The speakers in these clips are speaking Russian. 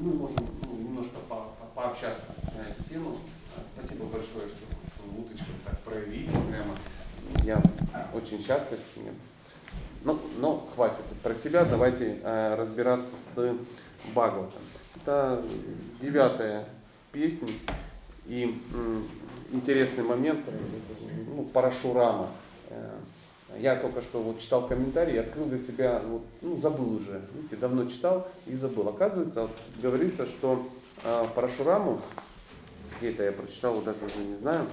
мы можем ну, немножко по, по, пообщаться на эту тему. Спасибо большое, что уточку так проявили прямо. Я очень счастлив. Ну, но хватит про себя, давайте э, разбираться с Бхагаватом. Это девятая песня и м, интересный момент, ну, Парашурама. Я только что вот читал комментарии, открыл для себя, вот, ну, забыл уже, видите, давно читал и забыл. Оказывается, вот, говорится, что э, Парашураму, где это я прочитал, даже уже не знаю,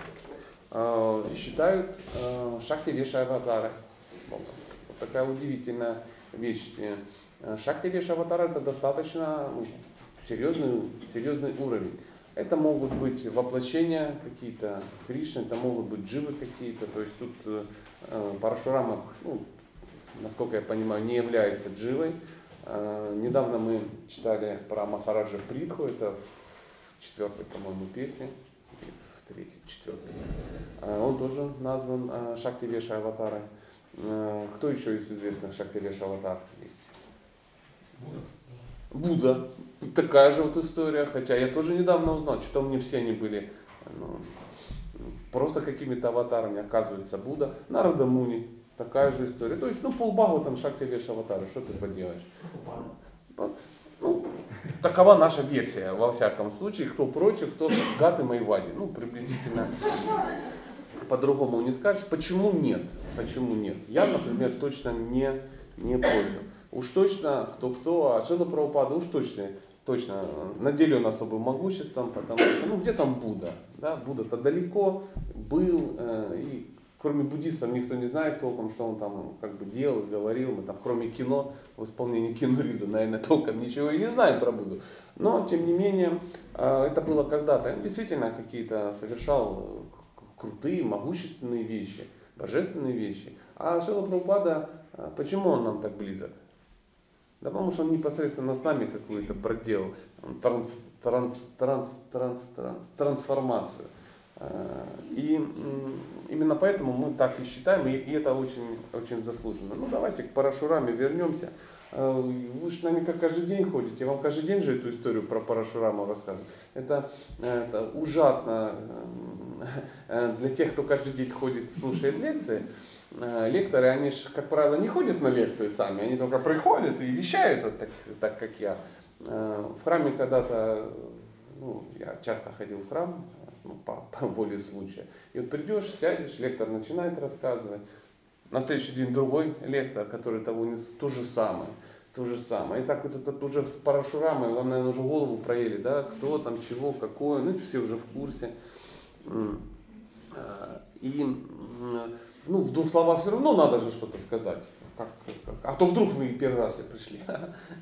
э, считают э, Шакти Веша Аватара. Вот такая удивительная вещь. Э, Шакти Веша Аватара это достаточно ну, серьезный, серьезный уровень. Это могут быть воплощения какие-то Кришны, это могут быть дживы какие-то. То есть тут э, Парашурама, ну, насколько я понимаю, не является дживой. Э, недавно мы читали про Махараджа Притху, это в четвертой, по-моему, песне, в третьей, в четвертой. Э, он тоже назван э, Шакти Веша Аватарой. Э, кто еще из известных Шакти Веша Аватар есть? Будда. Такая же вот история, хотя я тоже недавно узнал, что мне все они были ну, просто какими-то аватарами, оказывается, Будда. Нарада Муни, такая же история. То есть, ну, полбагу там Шакти Веш аватары, что ты поделаешь? Ну, такова наша версия, во всяком случае. Кто против, тот гад и Майвади. Ну, приблизительно по-другому не скажешь. Почему нет? Почему нет? Я, например, точно не, не против. Уж точно, кто-кто, а Шила Прабхупада уж точно точно наделен особым могуществом, потому что, ну, где там Будда? Да? Будда-то далеко был, э, и кроме буддистов никто не знает толком, что он там как бы делал, говорил. Мы там, кроме кино, в исполнении кинориза, наверное, толком ничего и не знаем про Будду. Но, тем не менее, э, это было когда-то. Он действительно какие-то совершал крутые, могущественные вещи, божественные вещи. А Шила Прабхупада, э, почему он нам так близок? Да потому что он непосредственно с нами какую-то проделал транс, транс, транс, транс, транс, трансформацию. Э, и именно поэтому мы так и считаем, и это очень, очень заслуженно. Ну давайте к Парашураме вернемся. Э, вы же наверняка каждый день ходите, вам каждый день же эту историю про Парашураму рассказывают. Это, это ужасно э, для тех, кто каждый день ходит, слушает лекции. Э, лекторы, они же, как правило, не ходят на лекции сами, они только приходят и вещают вот так, так как я. Э, в храме когда-то, ну, я часто ходил в храм, ну, по, по воле случая. И вот придешь, сядешь, лектор начинает рассказывать. На следующий день другой лектор, который того не то же самое. То же самое. И так вот это уже с парашурамой, вам, наверное, уже голову проели, да, кто там, чего, какое, ну, все уже в курсе. Э, и ну, в двух словах все равно надо же что-то сказать. Как, как, а то вдруг вы первый раз пришли.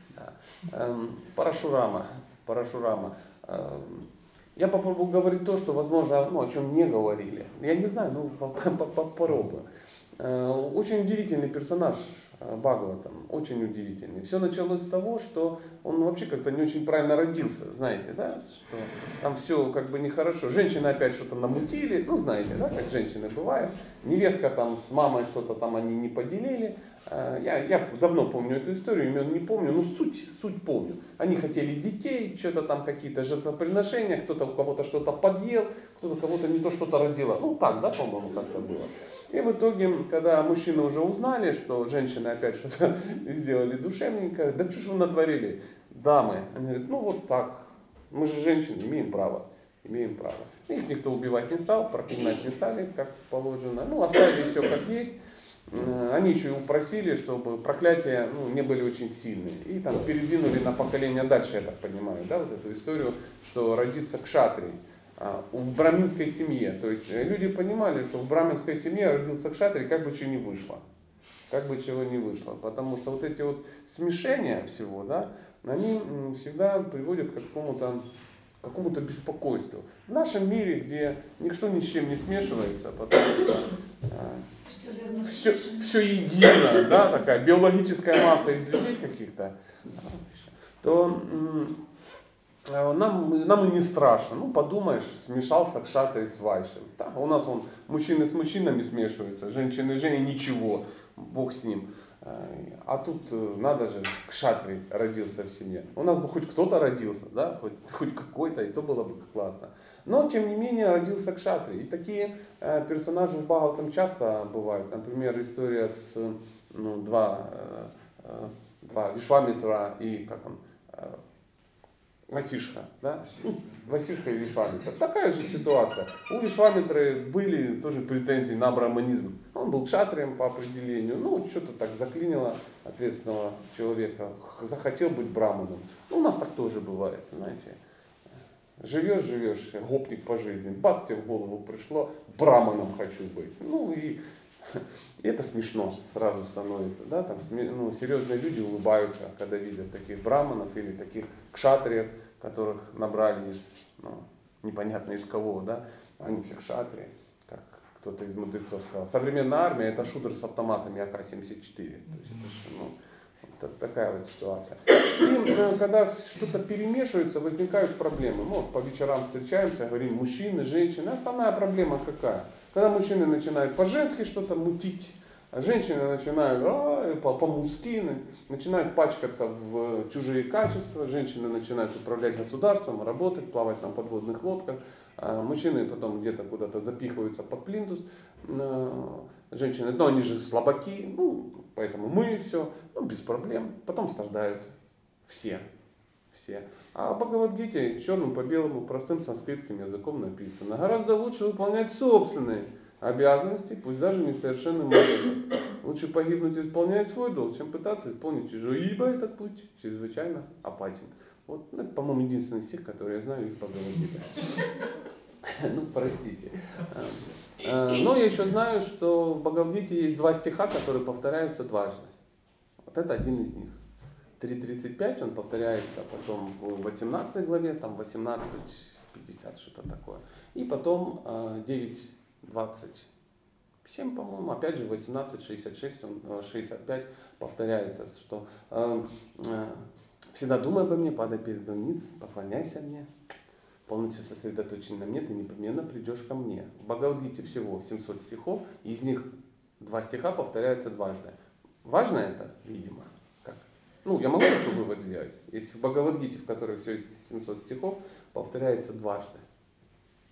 Эм, Парашурама. Парашурама. Эм, я попробую говорить то, что, возможно, ну, о чем не говорили. Я не знаю, ну, попробую. Э, очень удивительный персонаж Бхагаватам, очень удивительный. Все началось с того, что он вообще как-то не очень правильно родился, знаете, да, что там все как бы нехорошо. Женщины опять что-то намутили, ну знаете, да, как женщины бывают. Невестка там с мамой что-то там они не поделили. Э, я, я давно помню эту историю, имен не помню, но суть, суть помню. Они хотели детей, что-то там какие-то жертвоприношения, кто-то у кого-то что-то подъел, кто-то кого-то не то что-то родила. Ну так, да, по-моему, как-то было. И в итоге, когда мужчины уже узнали, что женщины опять что-то сделали душевненько, да что ж вы натворили, дамы? Они говорят, ну вот так, мы же женщины, имеем право, имеем право. Их никто убивать не стал, проклинать не стали, как положено. Ну, оставили все как есть. Они еще и упросили, чтобы проклятия ну, не были очень сильные. И там передвинули на поколение дальше, я так понимаю, да, вот эту историю, что родится шатре. В браминской семье. То есть э, люди понимали, что в браминской семье родился кшатри, как бы чего не вышло. Как бы чего не вышло. Потому что вот эти вот смешения всего, да, они всегда приводят к какому-то какому-то беспокойству. В нашем мире, где ничто ни с чем не смешивается, потому что а, все, все едино, да, такая биологическая масса из людей каких-то, то Э, нам, нам и не страшно. Ну, подумаешь, смешался кшатри с вайшем. Так, у нас он мужчины с мужчинами смешиваются, женщины с женщиной, ничего, бог с ним. А тут э, надо же, кшатри родился в семье. У нас бы хоть кто-то родился, да, хоть, хоть какой-то, и то было бы классно. Но, тем не менее, родился кшатри. И такие э, персонажи в Бхагаватам часто бывают. Например, история с ну, два, э, э, два Вишвамитра и как он, Васишка, да? Ну, Васишка и Вишвамитра. Такая же ситуация. У Вишвамитры были тоже претензии на браманизм. Он был кшатрием по определению, ну, что-то так заклинило ответственного человека. Захотел быть браманом. Ну, у нас так тоже бывает, знаете. Живешь, живешь, гопник по жизни, бац, тебе в голову пришло, браманом хочу быть. Ну, и и это смешно сразу становится. Да? Там, ну, серьезные люди улыбаются, когда видят таких браманов или таких кшатриев, которых набрали из, ну, непонятно из кого, да? они все кшатрии, как кто-то из мудрецов сказал. Современная армия это шутер с автоматами АК-74. То есть это, ну, это такая вот ситуация. И э, когда что-то перемешивается, возникают проблемы. Мы вот по вечерам встречаемся, говорим мужчины, женщины. Основная проблема какая? Когда мужчины начинают по-женски что-то мутить, а женщины начинают а, по-мужски, начинают пачкаться в чужие качества, женщины начинают управлять государством, работать, плавать на подводных лодках, а мужчины потом где-то куда-то запихиваются под плинтус, а, женщины, но они же слабаки, ну, поэтому мы все, ну, без проблем, потом страдают все все. А в Бхагавадгите черным по белому, простым санскритским языком написано. Гораздо лучше выполнять собственные обязанности, пусть даже несовершенным образом. Лучше погибнуть, исполняя свой долг, чем пытаться исполнить чужой, ибо этот путь чрезвычайно опасен. Вот ну, это, по-моему, единственный стих, который я знаю из Бхагавадгиты. Ну, простите. А, но я еще знаю, что в Бхагавадгите есть два стиха, которые повторяются дважды. Вот это один из них. 3.35 он повторяется потом в 18 главе, там 18.50 что-то такое. И потом 9.27, по-моему, опять же 18.66, он, 65 э, повторяется, что э, э, всегда думай обо мне, падай передо низ, поклоняйся мне, полностью сосредоточен на мне, ты непременно придешь ко мне. В Бхагавадгите всего 700 стихов, из них два стиха повторяются дважды. Важно это, видимо. Ну, я могу такой вывод сделать. Если в Бхагавадгите, в которой все есть 700 стихов, повторяется дважды.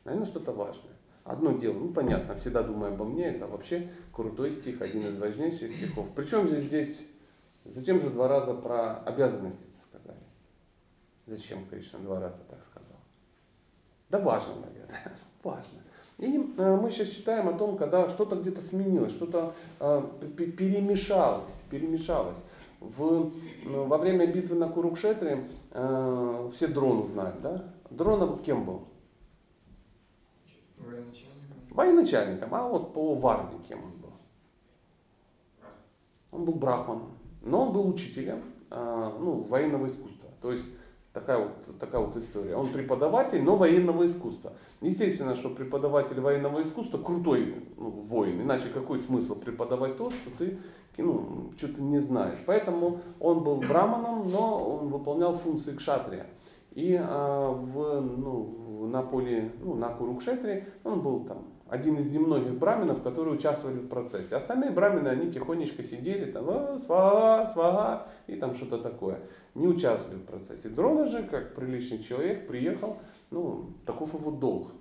Наверное, что-то важное. Одно дело, ну понятно, всегда думаю обо мне, это вообще крутой стих, один из важнейших стихов. Причем же здесь, зачем же два раза про обязанности сказали? Зачем Кришна два раза так сказал? Да важно, наверное, важно. И э, мы сейчас читаем о том, когда что-то где-то сменилось, что-то э, перемешалось, перемешалось в, ну, во время битвы на Курукшетре э, все дрону знают, да? Дрон кем был? Военачальником. Военачальником, а вот по Варне кем он был? Он был брахманом, но он был учителем э, ну, военного искусства. То есть Такая вот, такая вот история. Он преподаватель, но военного искусства. Естественно, что преподаватель военного искусства крутой ну, воин. Иначе какой смысл преподавать то, что ты ну, что-то не знаешь. Поэтому он был браманом, но он выполнял функции кшатрия. И а, в, ну, на поле, ну, на Курукшетре он был там один из немногих браминов, которые участвовали в процессе. Остальные брамины, они тихонечко сидели, там, свага, свага, и там что-то такое. Не участвовали в процессе. Дрона же, как приличный человек, приехал, ну, таков его долг.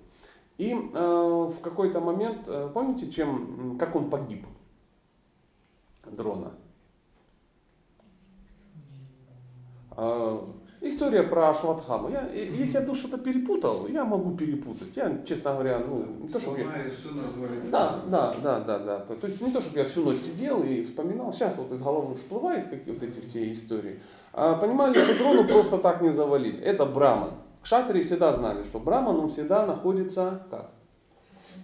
И э, в какой-то момент, э, помните, чем, как он погиб? Дрона. Э, История про Ашватхаму. Я, если я что-то перепутал, я могу перепутать. Я, честно говоря, ну, не то, чтобы я... Да, да, да, да, да. То, то есть не то, чтобы я всю ночь сидел и вспоминал. Сейчас вот из головы всплывают какие вот эти все истории. Понимали, что дрону просто так не завалить. Это браман. Кшатри всегда знали, что браман, он всегда находится как?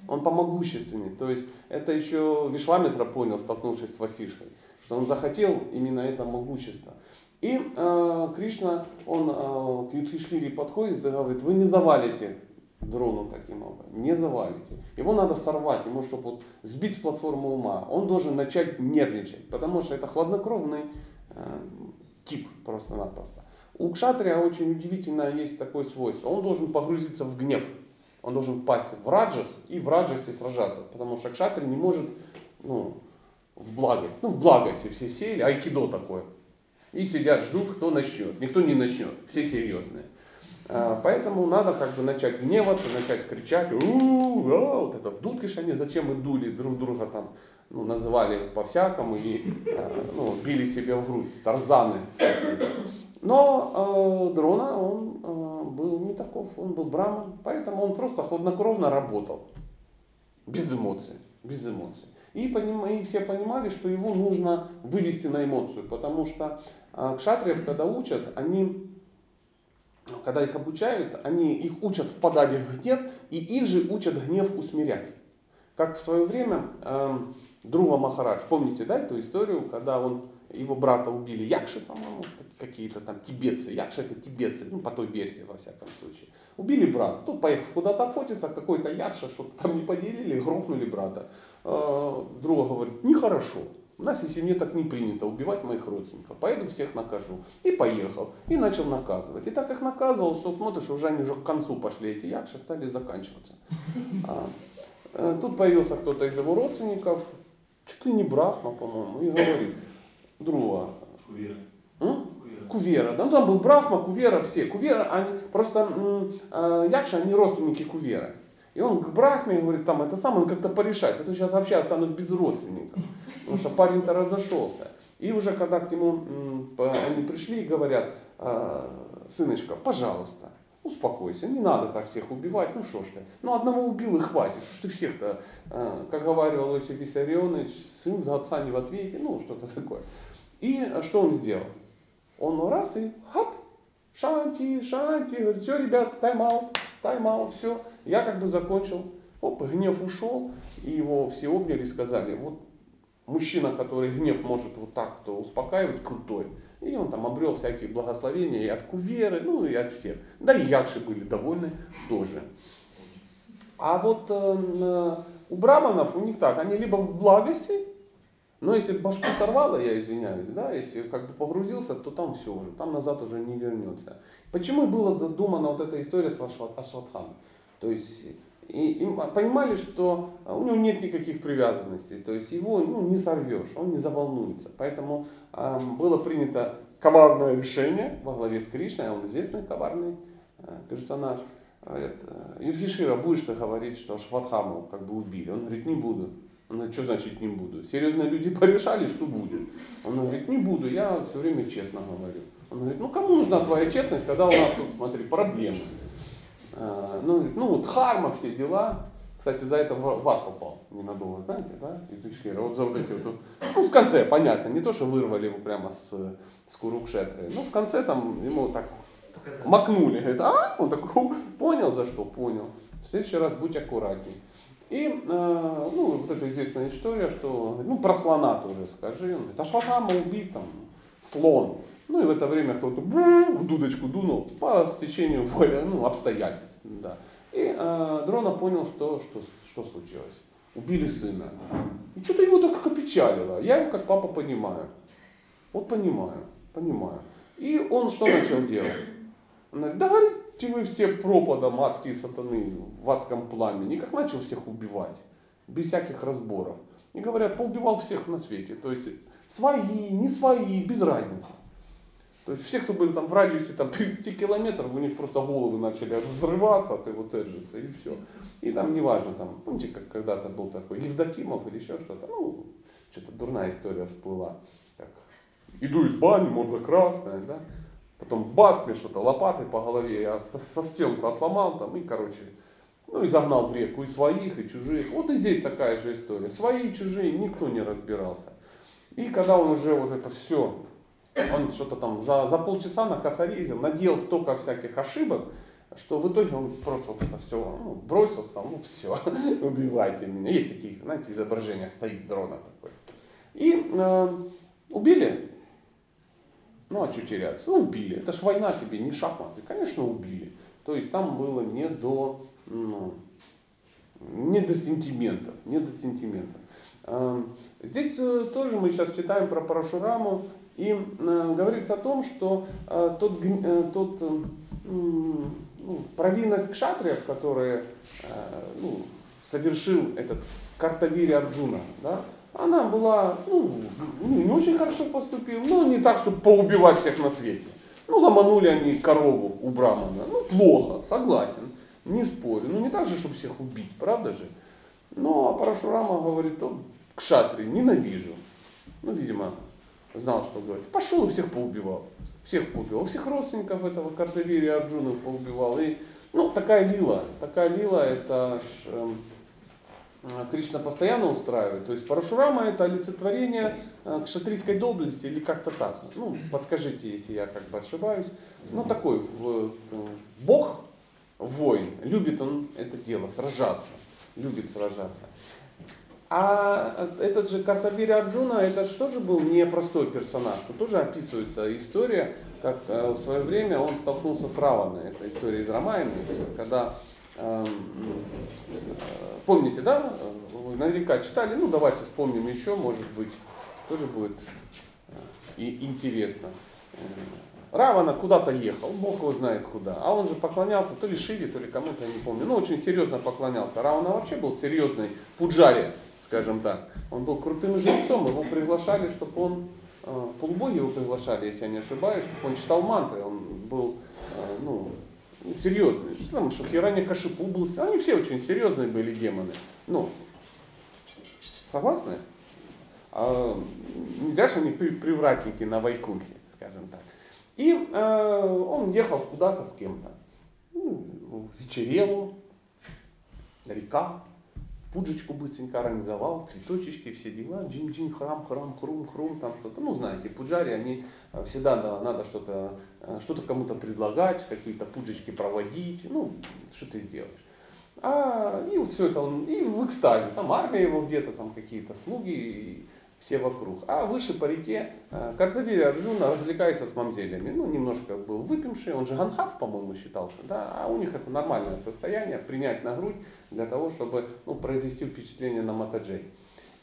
Он помогущественный. То есть это еще Вишвамитра понял, столкнувшись с Васишкой, что он захотел именно это могущество. И э, Кришна, он э, к Юдхишхире подходит и говорит, вы не завалите дрону таким образом, не завалите. Его надо сорвать, ему, чтобы вот сбить с платформы ума. Он должен начать нервничать, потому что это хладнокровный э, тип просто-напросто. У кшатрия очень удивительно есть такое свойство. Он должен погрузиться в гнев. Он должен пасть в раджас и в раджасе сражаться. Потому что кшатрий не может ну, в благость. Ну, в благости все сели, айкидо такое. И сидят, ждут, кто начнет. Никто не начнет, все серьезные. А, поэтому надо как бы начать гневаться, начать кричать, у а, вот это в дудки они зачем мы дули друг друга там, ну, называли по-всякому и а, ну, били себе в грудь, тарзаны. Но э, Дрона, он э, был не таков, он был браман, поэтому он просто хладнокровно работал, без эмоций, без эмоций. И, поним, и все понимали, что его нужно вывести на эмоцию, потому что э, кшатриев, когда учат, они когда их обучают, они их учат впадать в гнев, и их же учат гнев усмирять. Как в свое время э, Друга Махарадж, помните, да, эту историю, когда он, его брата убили Якши, по-моему, какие-то там тибетцы, Якши это тибетцы, ну по той версии во всяком случае. Убили брата, тут поехал куда-то охотиться, какой-то Якша, что-то там не поделили, грохнули брата. Э, друга говорит, нехорошо, у нас в семье так не принято убивать моих родственников. Поеду всех накажу. И поехал. И начал наказывать. И так их наказывал, что смотришь, уже они уже к концу пошли, эти якши стали заканчиваться. А, э, тут появился кто-то из его родственников, чуть ли не Брахма, по-моему, и говорит, друга. Кувера. М? Кувера. Да, ну, там был Брахма, Кувера, все. Кувера, они просто э, Якши, они родственники Кувера. И он к Брахме говорит, там это самое, как-то порешать, а то сейчас вообще останусь без родственников. Потому что парень-то разошелся. И уже когда к нему они пришли и говорят, «А, сыночка, пожалуйста, успокойся, не надо так всех убивать, ну что ж ты, ну одного убил и хватит, что ж ты всех-то, а, как говорил Иосиф Виссарионович, сын за отца не в ответе, ну что-то такое. И что он сделал? Он раз и хап, шанти, шанти, говорит, все, ребят, тайм-аут, тайм-аут, все, я как бы закончил. Оп, гнев ушел, и его все обняли и сказали, вот мужчина, который гнев может вот так то успокаивать, крутой. И он там обрел всякие благословения и от Куверы, ну и от всех. Да и Якши были довольны тоже. А вот э, у браманов у них так, они либо в благости, но если башку сорвало, я извиняюсь, да, если как бы погрузился, то там все уже, там назад уже не вернется. Почему была задумана вот эта история с Ашватханом? То есть и, и понимали, что у него нет никаких привязанностей, то есть его ну, не сорвешь, он не заволнуется. Поэтому э, было принято коварное решение во главе с Кришной, а он известный коварный э, персонаж. Говорит, «Э, Юдхишира, будешь ты говорить, что Шватхаму как бы убили? Он говорит, не буду. Он говорит, что значит не буду? Серьезные люди порешали, что будешь. Он говорит, не буду, я все время честно говорю. Он говорит, ну кому нужна твоя честность, когда у нас тут, смотри, проблемы. Э, ну, ну, дхарма, все дела. Кстати, за это в ад попал ненадолго, знаете, да? Вот за вот эти вот, ну, в конце, понятно, не то, что вырвали его прямо с, с Курукшетры, но в конце там ему так макнули, говорит, а? Он такой, понял за что, понял. В следующий раз будь аккуратней. И, э, ну, вот эта известная история, что, ну, про слона тоже скажи. Он говорит, а Шватама убит там слон. Ну и в это время кто-то в дудочку дунул по стечению воли, ну, обстоятельств. Да. И э, Дрона понял, что, что, что случилось. Убили сына. И что-то его только опечалило. Я его как папа понимаю. Вот понимаю, понимаю. И он что начал делать? Он говорит, да говорите вы все пропадом адские сатаны в адском пламени. И как начал всех убивать. Без всяких разборов. И говорят, поубивал всех на свете. То есть свои, не свои, без разницы. То есть все, кто были там в радиусе там, 30 километров, у них просто головы начали взрываться от его теджиса и все. И там неважно, там, помните, как когда-то был такой Евдокимов или еще что-то, ну, что-то дурная история всплыла. Как, иду из бани, морда красная, да, потом бац, мне что-то лопатой по голове, я со, со стенку отломал там и, короче, ну и загнал в реку и своих, и чужих. Вот и здесь такая же история. Свои и чужие, никто не разбирался. И когда он уже вот это все он что-то там за, за полчаса накосорезил, наделал столько всяких ошибок, что в итоге он просто вот это все ну, бросился, ну все, убивайте меня. Есть такие, знаете, изображения, стоит дрона такой. И э, убили. Ну а что теряться? Ну убили. Это ж война тебе, не шахматы. Конечно убили. То есть там было не до, ну, не до сентиментов. Не до сентиментов. Э, здесь э, тоже мы сейчас читаем про Парашураму, и э, говорится о том, что э, тот, э, тот ну, провинность кшатриев, которые ну, совершил этот Картавири Арджуна, да, она была, ну, не очень хорошо поступила, но не так, чтобы поубивать всех на свете. Ну, ломанули они корову у Брамана. Ну, плохо, согласен, не спорю. Ну, не так же, чтобы всех убить, правда же? Ну, а Парашурама говорит, он к шатре ненавижу. Ну, видимо, знал, что говорит. Пошел и всех поубивал. Всех поубивал. Всех родственников этого Кардавири Арджуна поубивал. И, ну, такая лила. Такая лила, это ж, эм, Кришна постоянно устраивает. То есть Парашурама это олицетворение э, к шатрийской доблести или как-то так. Ну, подскажите, если я как бы ошибаюсь. Ну, такой в, э, бог, воин, любит он это дело, сражаться. Любит сражаться. А этот же Картавири Арджуна, это же был непростой персонаж. Тут тоже описывается история, как э, в свое время он столкнулся с Раваной. Это история из Рамайны, когда Эм, помните, да? Вы наверняка читали, ну давайте вспомним еще, может быть, тоже будет э, и интересно. Э, Равана куда-то ехал, Бог его знает куда. А он же поклонялся то ли Шиве, то ли кому-то, я не помню. Ну, очень серьезно поклонялся. Равана вообще был серьезный пуджари, скажем так. Он был крутым жрецом, его приглашали, чтобы он, э, полубоги его приглашали, если я не ошибаюсь, чтобы он читал мантры. Он был, ну, ну, серьезные. Потому что Хирани Кашипу был, они все очень серьезные были демоны. Ну, согласны? А, не зря, что они привратники на Вайкунхе, скажем так. И э, он ехал куда-то с кем-то. Ну, в вечерелу, река, пуджечку быстренько организовал, цветочечки, все дела, джин-джин, храм, храм, хрум, хрум, там что-то. Ну, знаете, пуджари, они э, всегда да, надо что-то э, что кому-то предлагать, какие-то пуджечки проводить, ну, что ты сделаешь. А, и вот все это он, и в экстазе, там армия его где-то, там какие-то слуги, и, все вокруг. А выше по реке э, Картавири Арджуна развлекается с мамзелями. Ну, немножко был выпивший, он же ганхав, по-моему, считался, да, а у них это нормальное состояние, принять на грудь для того, чтобы ну, произвести впечатление на Матаджей.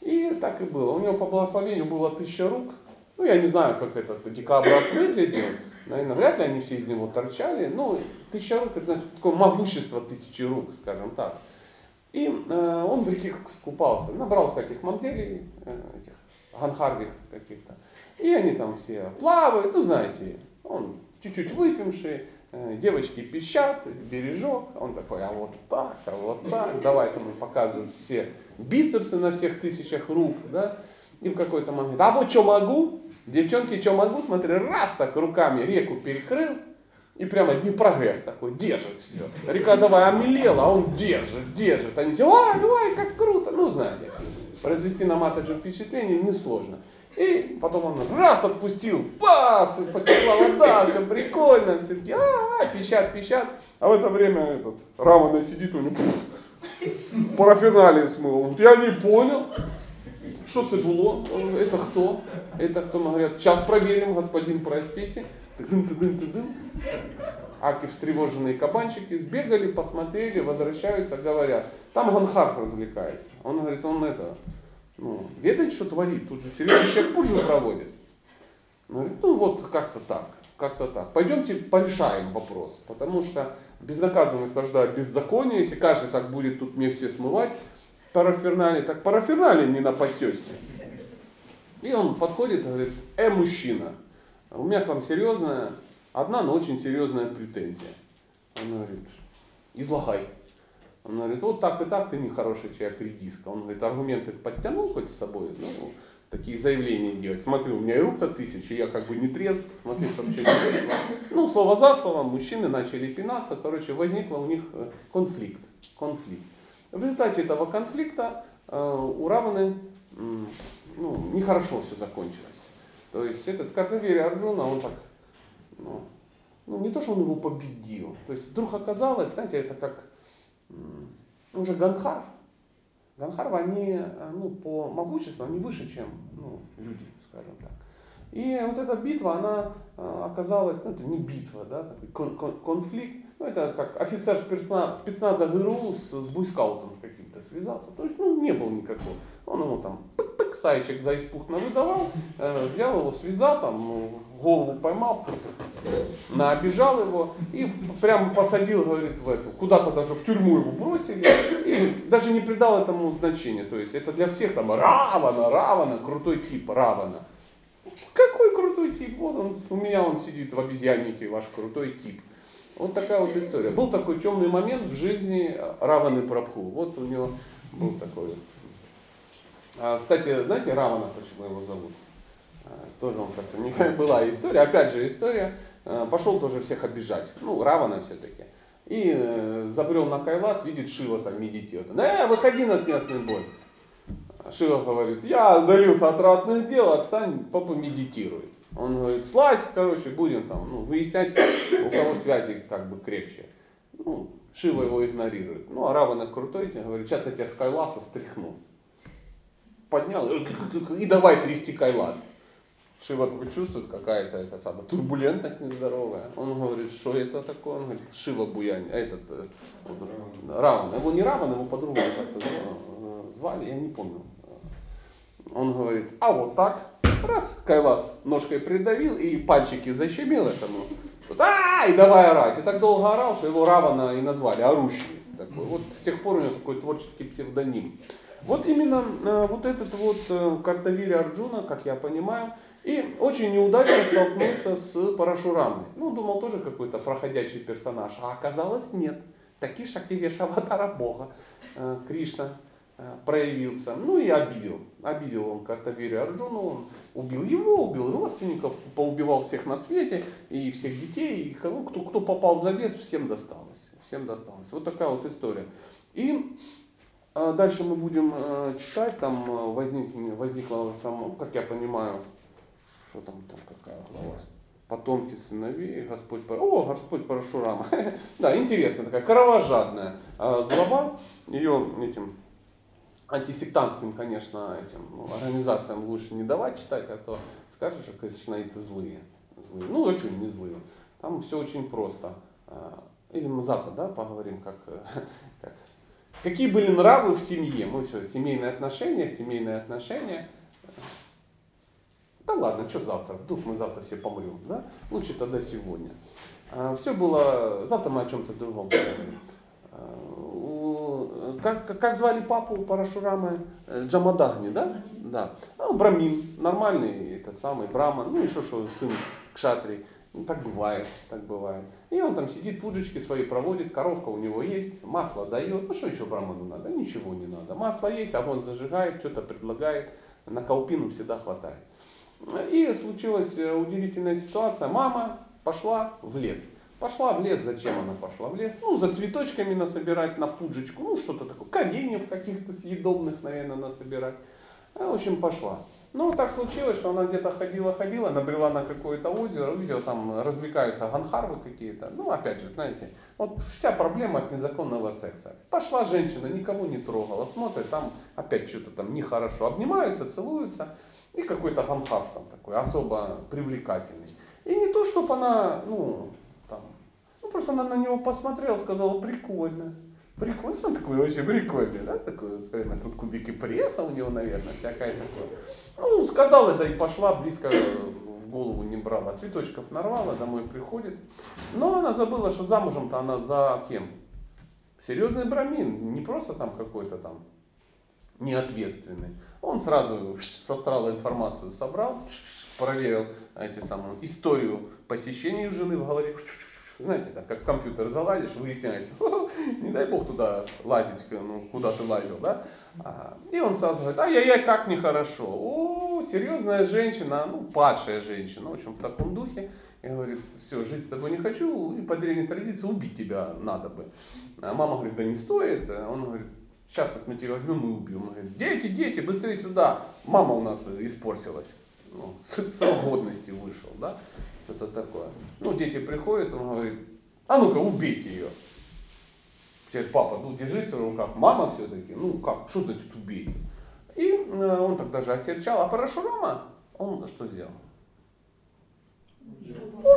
И так и было. У него по благословению было тысяча рук. Ну, я не знаю, как этот дикобраз выглядел. Наверное, вряд ли они все из него торчали. Но тысяча рук, это значит такое могущество тысячи рук, скажем так. И э, он в реке скупался, набрал всяких мамзелей, э, этих ганхарвих каких-то. И они там все плавают, ну знаете, он чуть-чуть выпивший, э, девочки пищат, бережок, он такой, а вот так, а вот так, давай там показывают все бицепсы на всех тысячах рук, да, и в какой-то момент, а вот что могу, девчонки, что могу, смотри, раз так руками реку перекрыл, и прямо Днепрогэс такой, держит все. Река давай омелела, а он держит, держит. Они все, ой, ой, как круто. Ну, знаете, произвести на Матаджи впечатление несложно. И потом он раз отпустил, пап, потекла вода, все прикольно, все такие, а, пищат, пищат. А в это время этот Рамана сидит у него, параферналии смыл. Я не понял, что это было, это кто, это кто, мы говорят, сейчас проверим, господин, простите. Тыдын, тыдын, тыдын. Аки встревоженные кабанчики сбегали, посмотрели, возвращаются, говорят, там Ганхар развлекается. Он говорит, он это, ну, ведает, что творит, тут же серьезный человек пуджу проводит. Говорит, ну вот как-то так, как-то так. Пойдемте порешаем вопрос, потому что безнаказанность рождает беззаконие, если каждый так будет тут мне все смывать, парафернали, так парафернали не напасешься. И он подходит и говорит, э, мужчина, у меня к вам серьезная, одна, но очень серьезная претензия. Он говорит, излагай. Он говорит, вот так и так ты нехороший человек, редиска. Он говорит, аргументы подтянул хоть с собой, ну, такие заявления делать. Смотри, у меня и рук-то тысячи, я как бы не трезв, смотри, чтобы вообще не вышло. Ну, слово за словом, мужчины начали пинаться, короче, возникла у них э, конфликт. конфликт. В результате этого конфликта э, у Раваны ну, нехорошо все закончилось. То есть этот Картавери Арджуна, он так, ну, ну, не то, что он его победил. То есть вдруг оказалось, знаете, это как он же Ганхарв. Ганхарвы, они э, ну, по могуществу, они выше, чем ну, люди, скажем так. И вот эта битва, она э, оказалась, ну это не битва, да, такой кон кон конфликт, ну это как офицер спецназа, спецназа ГРУ с, с буйскаутом каким-то связался. То есть, ну не было никакого. Он ему там пык-пык, сайчик за испух выдавал, э, взял его, связал там, ну, голову поймал, наобижал его и прямо посадил, говорит, в эту, куда-то даже в тюрьму его бросили, и даже не придал этому значения. То есть это для всех там Равана, Равана, крутой тип Равана. Какой крутой тип? Вот он, у меня он сидит в обезьяннике, ваш крутой тип. Вот такая вот история. Был такой темный момент в жизни Раваны Прабху. Вот у него был такой вот. А, кстати, знаете Равана, почему его зовут? А, тоже он как-то не была история. Опять же история. А, пошел тоже всех обижать. Ну, Равана все-таки. И э, забрел на Кайлас, видит Шива там медитирует. Э, выходи на смертный бой. Шива говорит, я удалился от ратных дел, отстань, папа медитирует. Он говорит, слазь, короче, будем там ну, выяснять, у кого связи как бы крепче. Ну, Шива его игнорирует. Ну, а Равана крутой, говорит, сейчас я тебя с Кайласа стряхну. Поднял и давай трясти Кайлас. Шива такой чувствует какая-то эта самая турбулентность нездоровая. Он говорит, что это такое? Он говорит, Шива Буянь, этот, э, вот, Раван. Его не Раван, его по-другому как-то звали, я не помню. Он говорит, а вот так, раз, Кайлас ножкой придавил и пальчики защемил этому. Тут, а, и давай орать. И так долго орал, что его Равана и назвали, орущий. Такой. Вот с тех пор у него такой творческий псевдоним. Вот именно э, вот этот вот э, Картавири Арджуна, как я понимаю, и очень неудачно столкнулся с Парашурамой. Ну, думал тоже какой-то проходящий персонаж, а оказалось нет. Таки Шактивеша Аватара Бога, э, Кришна, Э, проявился. Ну и обидел. Обидел он Картавири Арджуну, он убил его, убил родственников, поубивал всех на свете, и всех детей, и кого, кто, кто попал в завес, всем досталось. Всем досталось. Вот такая вот история. И а дальше мы будем э, читать, там э, возник, возникла само, как я понимаю, что там, там какая глава? Потомки сыновей, Господь, о, Господь Парашурама. да, интересная такая, кровожадная глава, ее этим антисектантским, конечно, этим ну, организациям лучше не давать читать, а то скажешь, что кришнаиты злые. злые. Ну, очень не злые. Там все очень просто. А, или мы завтра, да, поговорим, как, как какие были нравы в семье. Мы все, семейные отношения, семейные отношения. Да ладно, что завтра? Вдруг мы завтра все помрем, да? Лучше тогда сегодня. А, все было, завтра мы о чем-то другом поговорим. А, как, как звали папу Парашурамы? Э, Джамадагни, да? Да. Ну, Брамин, нормальный этот самый Браман, ну еще что, сын Кшатри. Ну, так бывает, так бывает. И он там сидит, пуджечки свои проводит, коровка у него есть, масло дает. Ну что еще Браману надо? Ничего не надо. Масло есть, огонь зажигает, что-то предлагает. На каупину всегда хватает. И случилась э, удивительная ситуация. Мама пошла в лес. Пошла в лес, зачем она пошла в лес? Ну, за цветочками насобирать на пуджечку, ну, что-то такое, кореньев каких-то съедобных, наверное, насобирать. А, в общем, пошла. Ну, так случилось, что она где-то ходила-ходила, набрела на какое-то озеро, увидела, там развлекаются ганхарвы какие-то. Ну, опять же, знаете, вот вся проблема от незаконного секса. Пошла женщина, никого не трогала, смотрит, там опять что-то там нехорошо, обнимаются, целуются, и какой-то ганхар там такой, особо привлекательный. И не то, чтобы она, ну, ну, просто она на него посмотрела, сказала, прикольно. Прикольно, такой вообще прикольный, да? Такой, прямо тут кубики пресса у него, наверное, всякое такое. Ну, сказала, да и пошла, близко в голову не брала. Цветочков нарвала, домой приходит. Но она забыла, что замужем-то она за кем? Серьезный брамин, не просто там какой-то там неответственный. Он сразу со страла информацию собрал, проверил эти самые, историю посещений жены в голове, знаете, так, как в компьютер заладишь, выясняется, не дай бог туда лазить, ну, куда ты лазил, да? А, и он сразу говорит, ай-яй-яй, как нехорошо. О, серьезная женщина, ну, падшая женщина, в общем, в таком духе. И говорит, все, жить с тобой не хочу, и по древней традиции убить тебя надо бы. А мама говорит, да не стоит. А он говорит, сейчас вот мы тебя возьмем и убьем. Он говорит, дети, дети, быстрее сюда. Мама у нас испортилась. Ну, срок годности вышел, да что-то такое. Ну, дети приходят, он говорит, а ну-ка, убейте ее. Теперь папа, ну держись в руках, мама все-таки, ну как, что значит убейте? И э, он так даже осерчал. А Парашурама, он что сделал?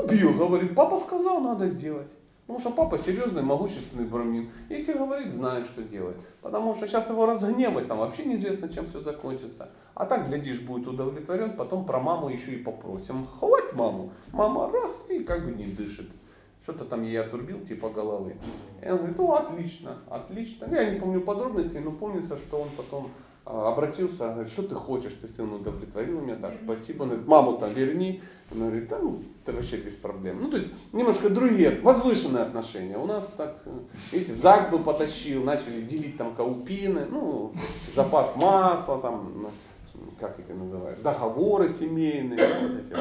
Убил, говорит, папа сказал, надо сделать. Потому что папа серьезный, могущественный брамин. Если говорит, знает, что делать. Потому что сейчас его разгневать, там вообще неизвестно, чем все закончится. А так, глядишь, будет удовлетворен, потом про маму еще и попросим. Хватит маму. Мама раз и как бы не дышит. Что-то там ей отрубил, типа головы. И он говорит, ну отлично, отлично. Я не помню подробностей, но помнится, что он потом обратился, говорит, что ты хочешь, ты сын удовлетворил меня, так, спасибо. Он говорит, маму там верни. Он говорит, да, ну, это вообще без проблем. Ну, то есть, немножко другие, возвышенные отношения. У нас так, видите, в ЗАГС бы потащил, начали делить там каупины, ну, запас масла, там, как это называют, договоры семейные, вот эти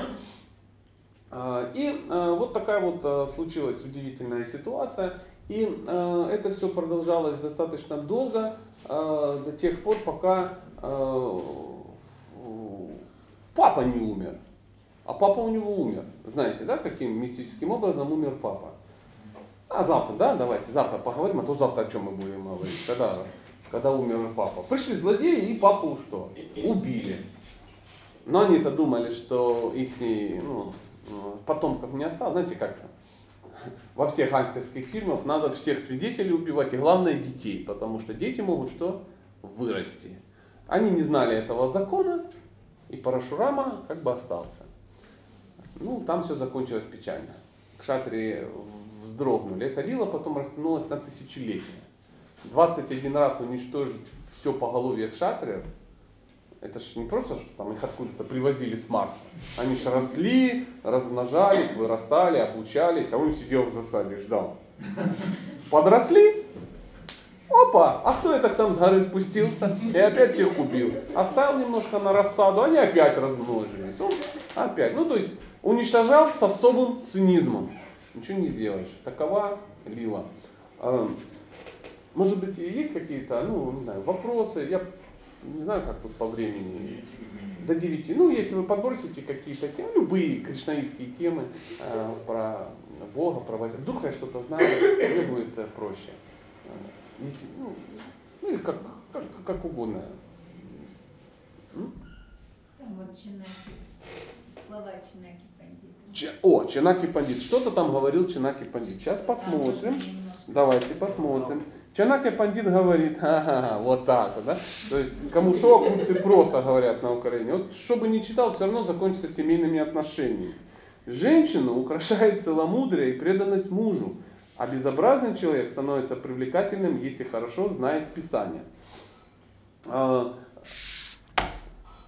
а, И а, вот такая вот случилась удивительная ситуация. И это все продолжалось достаточно долго. Э, до тех пор, пока э, папа не умер. А папа у него умер. Знаете, да, каким мистическим образом умер папа? А завтра, да, давайте, завтра поговорим, а то завтра о чем мы будем говорить, когда, когда умер папа. Пришли злодеи и папу что? Убили. Но они-то думали, что их ну, потомков не осталось. Знаете, как во всех гангстерских фильмах надо всех свидетелей убивать, и главное детей, потому что дети могут что? Вырасти. Они не знали этого закона, и Парашурама как бы остался. Ну, там все закончилось печально. Кшатри вздрогнули. Эта лила потом растянулась на тысячелетия. 21 раз уничтожить все поголовье кшатриев – это же не просто, что там их откуда-то привозили с Марса. Они же росли, размножались, вырастали, обучались, а он сидел в засаде, ждал. Подросли, опа, а кто это там с горы спустился и опять всех убил. Оставил немножко на рассаду, они опять размножились. Он опять, ну то есть уничтожал с особым цинизмом. Ничего не сделаешь. Такова Лила. А, может быть, есть какие-то ну, не знаю, вопросы? Я не знаю, как тут по времени, до 9. Ну, если вы подбросите какие-то темы, любые кришнаитские темы э, про Бога, про Вдруг я что-то знаю, мне будет э, проще. Э, если, ну, ну, или как, как, как угодно. Там вот Чинаки, слова Чинаки Пандит. Ч, о, Чинаки Пандит. Что-то там говорил Чинаки Пандит. Сейчас посмотрим. Давайте посмотрим. Чанака Пандит говорит, ага, вот так вот, да? То есть, кому шо, кумцы просто говорят на Украине. Вот, что бы ни читал, все равно закончится семейными отношениями. Женщину украшает целомудрие и преданность мужу, а безобразный человек становится привлекательным, если хорошо знает Писание. А,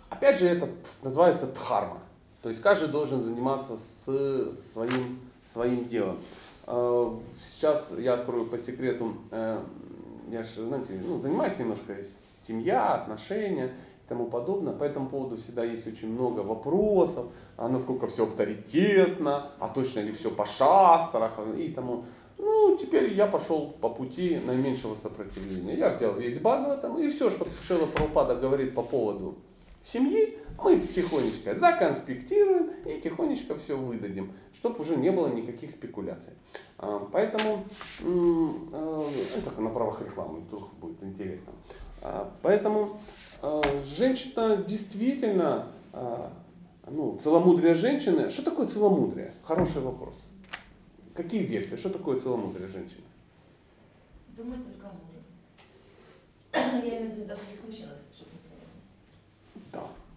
опять же, это называется дхарма. То есть каждый должен заниматься с своим, своим делом. А, сейчас я открою по секрету, э, я же, знаете, ну, занимаюсь немножко семья, отношения и тому подобное. По этому поводу всегда есть очень много вопросов, а насколько все авторитетно, а точно ли все по шастрах и тому. Ну, теперь я пошел по пути наименьшего сопротивления. Я взял весь Бхагаватам и все, что Шила Прабхупада говорит по поводу семьи, мы тихонечко законспектируем и тихонечко все выдадим, чтобы уже не было никаких спекуляций. А, поэтому, э, это на правах рекламы, вдруг будет интересно. А, поэтому женщина действительно, а, ну, целомудрие женщины, что такое целомудрие? Хороший вопрос. Какие версии? Что такое целомудрие женщины? Думать только о муже. Я имею в виду даже других мужчин, чтобы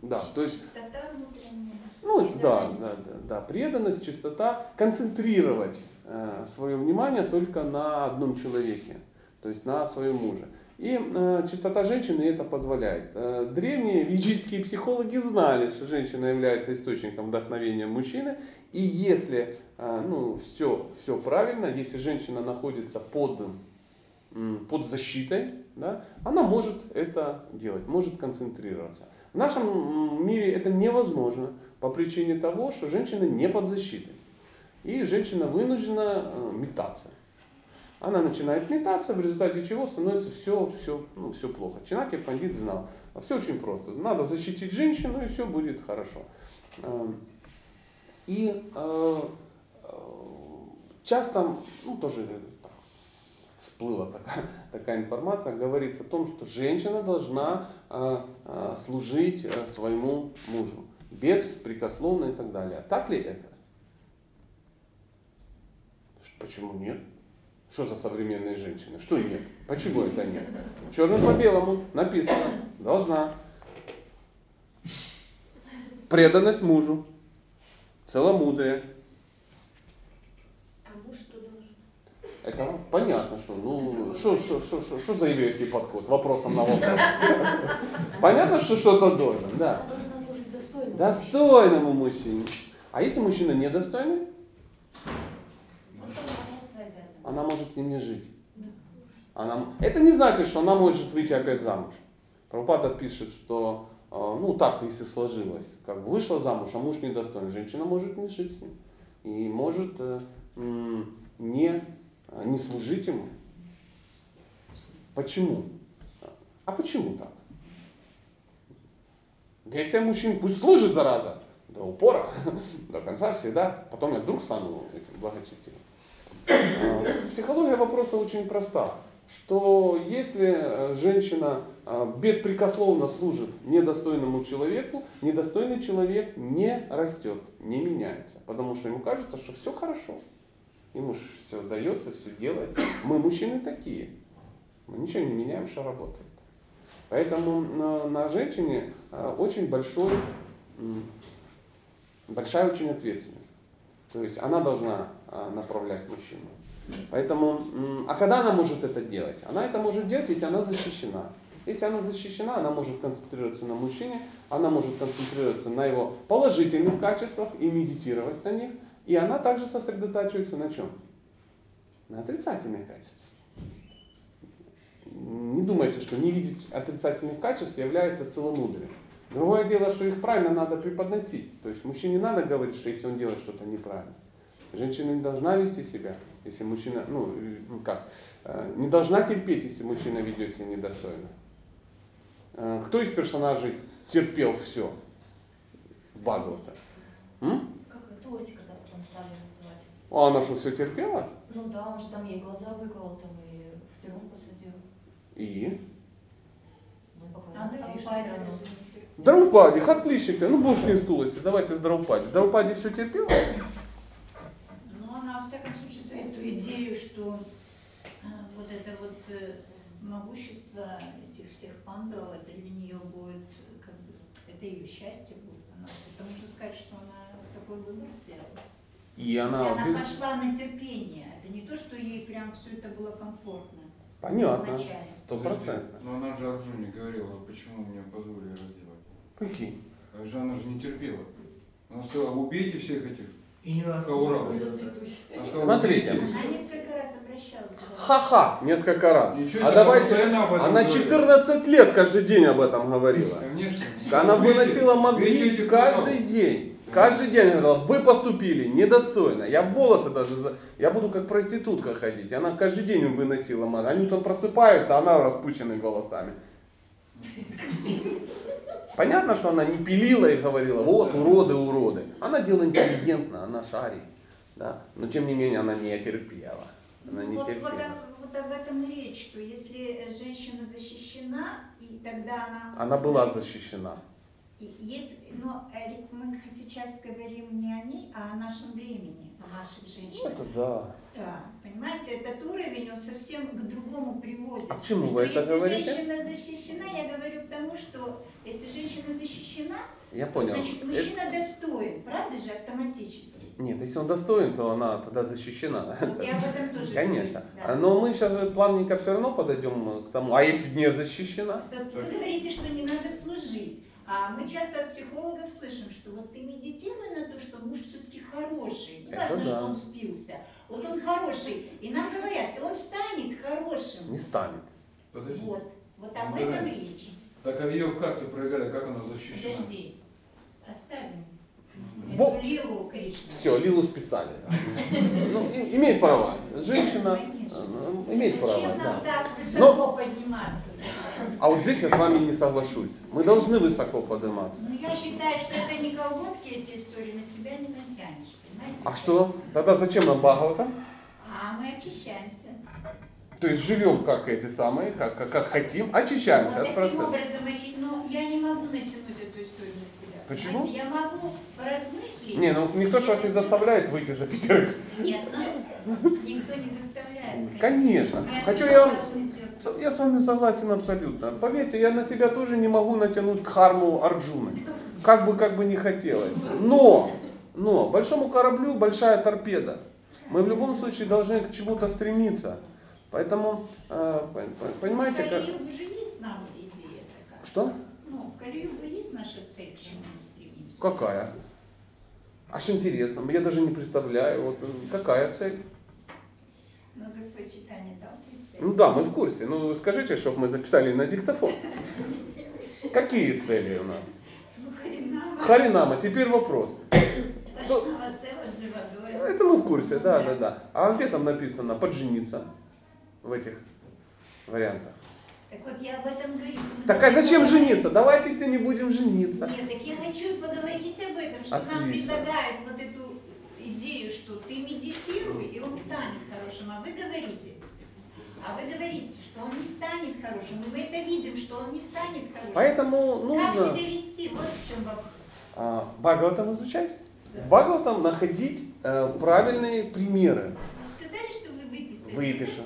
Да. То есть... Чистота внутренняя. Ну, да, да, да, да, преданность, чистота, концентрировать э, свое внимание только на одном человеке, то есть на своем муже. И э, чистота женщины это позволяет. Э, древние ведические психологи знали, что женщина является источником вдохновения мужчины. И если э, ну, все, все правильно, если женщина находится под, под защитой, да, она может это делать, может концентрироваться. В нашем мире это невозможно по причине того, что женщина не под защитой. И женщина вынуждена э, метаться. Она начинает метаться, в результате чего становится все, все, ну, все плохо. Чинаки Пандит знал. А все очень просто. Надо защитить женщину, и все будет хорошо. Эм, и э, э, часто, ну тоже всплыла такая, такая информация, говорится о том, что женщина должна а, а, служить а, своему мужу, беспрекословно и так далее. Так ли это? Почему нет? Что за современные женщины? Что нет? Почему это нет? Черным по белому написано. Должна. Преданность мужу. Целомудрие. А муж что должен? Это понятно, что, ну, что, что, что, что, что за еврейский подход? Вопросом на вопрос. Понятно, что что-то должен, да. Достойному мужчине. А если мужчина недостойный, она может с ним не жить. Она, это не значит, что она может выйти опять замуж. Прабхупада пишет, что э, ну так, если сложилось, как бы вышла замуж, а муж недостоин, женщина может не жить с ним. И может э, не, не служить ему. Почему? А почему так? Я всем мужчин пусть служит, зараза, до упора, до конца всегда, потом я вдруг стану этим благочестивым. Э, Психология вопроса очень проста, что если э, женщина э, беспрекословно служит недостойному человеку, недостойный человек не растет, не меняется, потому что ему кажется, что все хорошо. Ему же все дается, все делается. Мы мужчины такие. Мы ничего не меняем, что работает. Поэтому на, на женщине э, очень большой, большая очень ответственность. То есть она должна а, направлять мужчину. Поэтому, а когда она может это делать? Она это может делать, если она защищена. Если она защищена, она может концентрироваться на мужчине, она может концентрироваться на его положительных качествах и медитировать на них. И она также сосредотачивается на чем? На отрицательных качествах. Не думайте, что не видеть отрицательных качеств является целомудрием. Другое дело, что их правильно надо преподносить. То есть мужчине не надо говорить, что если он делает что-то неправильно. Женщина не должна вести себя, если мужчина, ну, как, э, не должна терпеть, если мужчина ведет себя недостойно. Э, Кто из персонажей терпел все в Бхагавата? Как потом стали называть? А она что, все терпела? Ну да, он же там ей глаза выколол, там и в тюрьму посадил. И? Ну, А поклонился, и что Драупади все равно. разве не терпела? Драупади, отлично. Ну, бог с ней стулости. Давайте с Драупади. Драупади все терпела? Но она, во всяком случае, за эту идею, что а, вот это вот э, могущество этих всех пандов, это для нее будет, э, как бы, это ее счастье будет. Она, это можно сказать, что она такой выбор сделала. И она Если без- она пошла на терпение. Это не то, что ей прям все это было комфортно. Понятно. изначально. Стопроцентно. Но она же Арджуне говорила, почему мне позволили раздевать. Прикинь. А же она же не терпела. Она сказала, убейте всех этих И не раз. Она Смотрите. Она несколько раз обращалась. Ха-ха, несколько раз. Ничего А давайте, она говорит. 14 лет каждый день об этом говорила. Конечно. Она выносила мозги каждый день. Каждый день говорила, вы поступили недостойно. Я волосы даже, за- я буду как проститутка ходить. Она каждый день выносила мозги. Они там просыпаются, а она распущенными волосами. Понятно, что она не пилила и говорила, вот уроды, уроды. Она делала интеллигентно, она шарит. Да? Но тем не менее она не терпела. Она не вот, вот, терпела. об- вот об этом речь, что если женщина защищена, и тогда она... Она была защищена. Если, но э, мы сейчас говорим не о ней, а о нашем времени, о наших Ну, женщинах. это да. Да, понимаете, этот уровень, он совсем к другому приводит. А к чему Что вы это если говорите? женщина защищена, я говорю к тому, что если женщина защищена, Я то понял. значит Это- мужчина достоин, правда же, автоматически. Нет, если он достоин, то она тогда защищена. Вот я об этом тоже Конечно. говорю, да. Но мы сейчас плавненько все равно подойдем к тому. А если не защищена? Так вы говорите, что не надо служить. А мы часто от психологов слышим, что вот ты медитируй на то, что муж все-таки хороший. Не важно, да. что он спился. Вот он хороший. И нам говорят, и он станет хорошим. Не станет. Подожди. Вот. Вот об Да. этом речь. Так а ее в карте проиграли, как она защищена? Подожди. Оставим. Бо- Эту Лилу Кришну. Все, Лилу списали. Ну, имеет право. Женщина э, имеет право. Зачем нам Да. так высоко подниматься? А вот здесь я с вами не соглашусь. Мы должны высоко подниматься. Ну, я считаю, что это не колготки, эти истории, на себя не натянешь, понимаете? А что? Тогда зачем нам Бхагавата? А мы очищаемся. То есть живем как эти самые, как, как, как хотим, очищаемся Ну, от таким процесса. образом, очи- но я не могу натянуть эту историю на себя. Почему? Понимаете, Я могу поразмыслить. Не, ну никто же вас не заставляет выйти за пятерых. Нет, ну, никто не заставляет. Конечно. Мы Хочу я вам. Я с вами согласен абсолютно. Поверьте, я на себя тоже не могу натянуть дхарму Арджуны. Как бы, как бы не хотелось. Но, но, большому кораблю большая торпеда. Мы в любом случае должны к чему-то стремиться. Поэтому, э, понимаете, как... Есть нам идея такая. Что? Ну, в Кали-югу есть наша цель, к чему мы стремимся. Какая? Аж интересно. Я даже не представляю, вот э, какая цель. Но Господь читание дал. Ну да, мы в курсе. Ну скажите, чтобы мы записали на диктофон. Какие цели у нас? Ну, Харинама, Харинама, теперь вопрос. Это мы в курсе, да, да, да. А где там написано поджениться в этих вариантах? Так вот я об этом говорю. Так а зачем поговорить. жениться? Давайте все не будем жениться. Нет, так я хочу поговорить об этом, что нам Отлично. предлагают вот эту идею, что ты медитируй, и он станет хорошим, а вы говорите, а вы говорите, что он не станет хорошим, и мы это видим, что он не станет хорошим. Поэтому Как нужно себя вести? Вот в чем вопрос. а, Бхагаватам изучать. В Бхагаватам находить э, правильные примеры. Вы сказали, что вы выписали. Выпишем.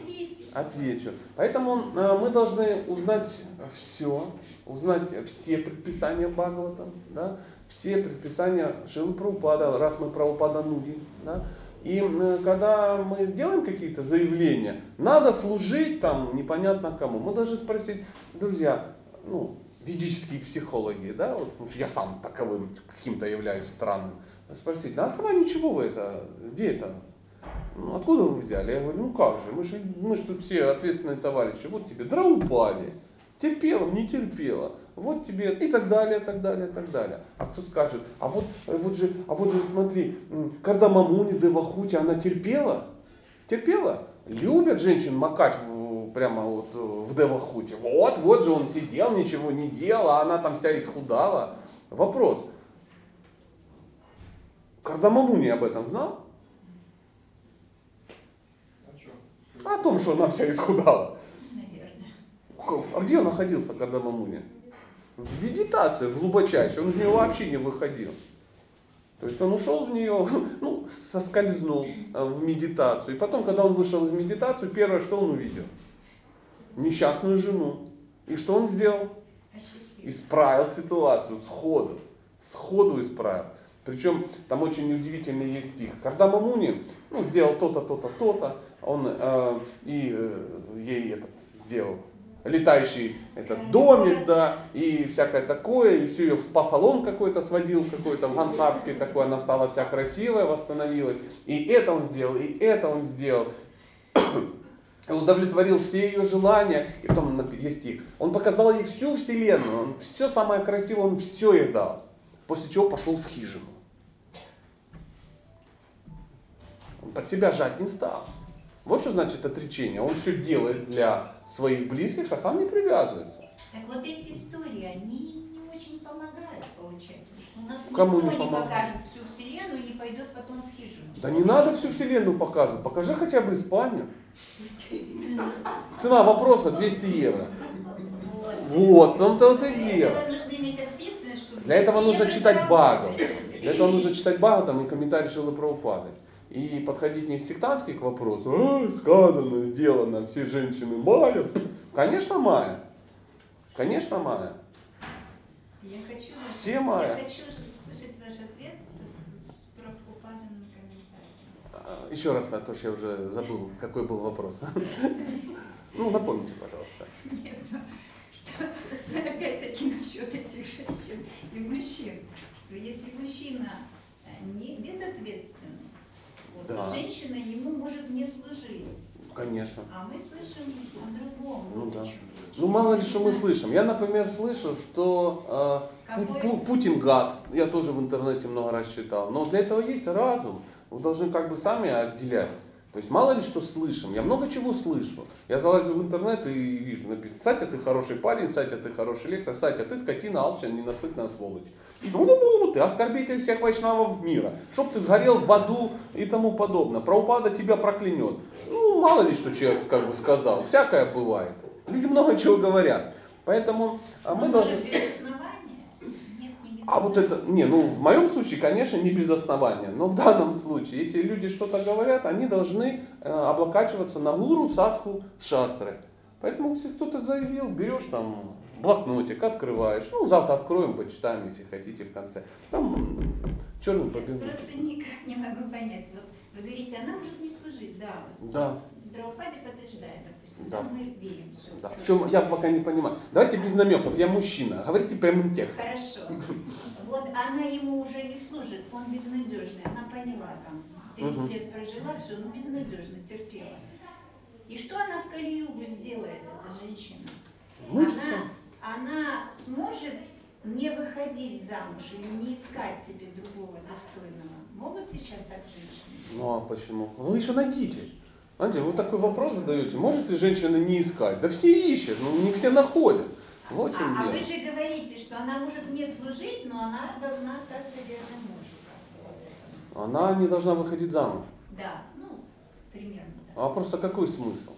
Отвечу. Поэтому э, мы должны узнать все, узнать все предписания Бхагаватам, да, все предписания Шилы Прабхупада, раз мы Прабхупада Нуги. Да, и когда мы делаем какие-то заявления, надо служить там непонятно кому. Мы должны спросить, друзья, ну, ведические психологи, да, вот, потому что я сам таковым каким-то являюсь странным, спросить, на основании чего вы это, где это ну, откуда вы взяли? Я говорю, ну как же, мы же мы тут все ответственные товарищи. Вот тебе Драупади. Терпела, не терпела. Вот тебе и так далее, так далее, так далее. А кто скажет, а вот, вот же, а вот же смотри, м, когда Мамуни Девахути, она терпела? Терпела? Любят женщин макать прямо вот э, в Девахуте. Вот, вот же он сидел, ничего не делал, а она там вся исхудала. Вопрос. Кардамамуни об этом знал? А что? О том, что она вся исхудала. А где он находился, когда Мамуня? В медитации, в глубочайшей. Он из нее вообще не выходил. То есть он ушел в нее, ну, соскользнул э, в медитацию. И потом, когда он вышел из медитации, первое, что он увидел? Несчастную жену. И что он сделал? Исправил ситуацию сходу. Сходу исправил. Причем там очень удивительный есть стих. Когда Мамуни ну, сделал то-то, то-то, то-то, он э, и э, ей этот сделал летающий этот домик, да, и всякое такое, и все ее в спа-салон какой-то сводил, какой-то в Ганхарский такой, она стала вся красивая, восстановилась. И это он сделал, и это он сделал. Удовлетворил все ее желания. И потом есть стих. Он показал ей всю вселенную, он все самое красивое, он все ей дал. После чего пошел в хижину. Он под себя жать не стал. Вот что значит отречение. Он все делает для своих близких, а сам не привязывается. Так вот эти истории, они не очень помогают, получается. Что у нас Кому никто не не, помогают? покажет всю вселенную и не пойдет потом в хижину. Да не надо всю вселенную показывать. Покажи хотя бы Испанию. Цена вопроса 200 евро. Вот. В том-то вот и дело. Для этого нужно читать. Багу. Для этого нужно читать Багу там и комментарии Шилы Прабхупады. И подходить не сектантски к вопросу, «А, сказано, сделано, все женщины Майя. Конечно, Майя. Конечно, Майя. Я хочу, Все Майя. я хочу слышать ваш ответ с, с Прабхупадиным комментарием. Еще раз, а то что я уже забыл, какой был вопрос. Ну, напомните, пожалуйста. Нет, ну, что опять-таки насчет этих женщин и мужчин, что если мужчина э, не безответственный, Да. женщина ему может не служить. Конечно. А мы слышим о другом. Ну да. Ну, мало ли, что мы слышим. Я, например, слышу, что э? Пу- Путин гад. Я тоже в интернете много раз читал. Но для этого есть разум. Вы должны как бы сами отделять. То есть мало ли что слышим. Я много чего слышу. Я залазю в интернет и вижу, написано, Сатя, ты хороший парень, Сатя, ты хороший лектор, Сатя, ты скотина, алчная, ненасытная сволочь. И ну, ты оскорбитель всех вайшнавов мира. Чтоб ты сгорел в аду и тому подобное. Праупада тебя проклянет. Ну, мало ли, что человек как бы сказал. Всякое бывает. Люди много чего говорят. Поэтому а, мы Ну, должны... тоже без основания? Нет, не без А вот это, не, ну в моем случае, конечно, не без основания, но в данном случае, если люди что-то говорят, они должны э, облокачиваться на гуру, садху, шастры. Поэтому, если кто-то заявил, берешь там блокнотик, открываешь, ну завтра откроем, почитаем, если хотите в конце. Там черным по белому Просто написано. никак не могу понять. Вот вы говорите, она может не служить, да. вот Да. Драупади подтверждает. Да. Мы верим все. Да. В чем я пока не понимаю. Давайте без намеков. Я мужчина. Говорите прямым текстом. Хорошо. Вот она ему уже не служит, он безнадежный. Она поняла там, 30 Мгм. лет прожила, все, ну безнадежно, терпела. И что она в Кали-Югу сделает, эта женщина? Ну, она, она сможет не выходить замуж или не искать себе другого достойного. Могут сейчас так женщины? Ну а почему? Вы еще найдите. Знаете, вы такой вопрос задаете. Может ли женщина не искать? Да все ищут, но не все находят. Вот а, а дело. вы же говорите, что она может не служить, но она должна остаться верной мужу. Она не должна выходить замуж. Да, ну, примерно. Да. А просто какой смысл?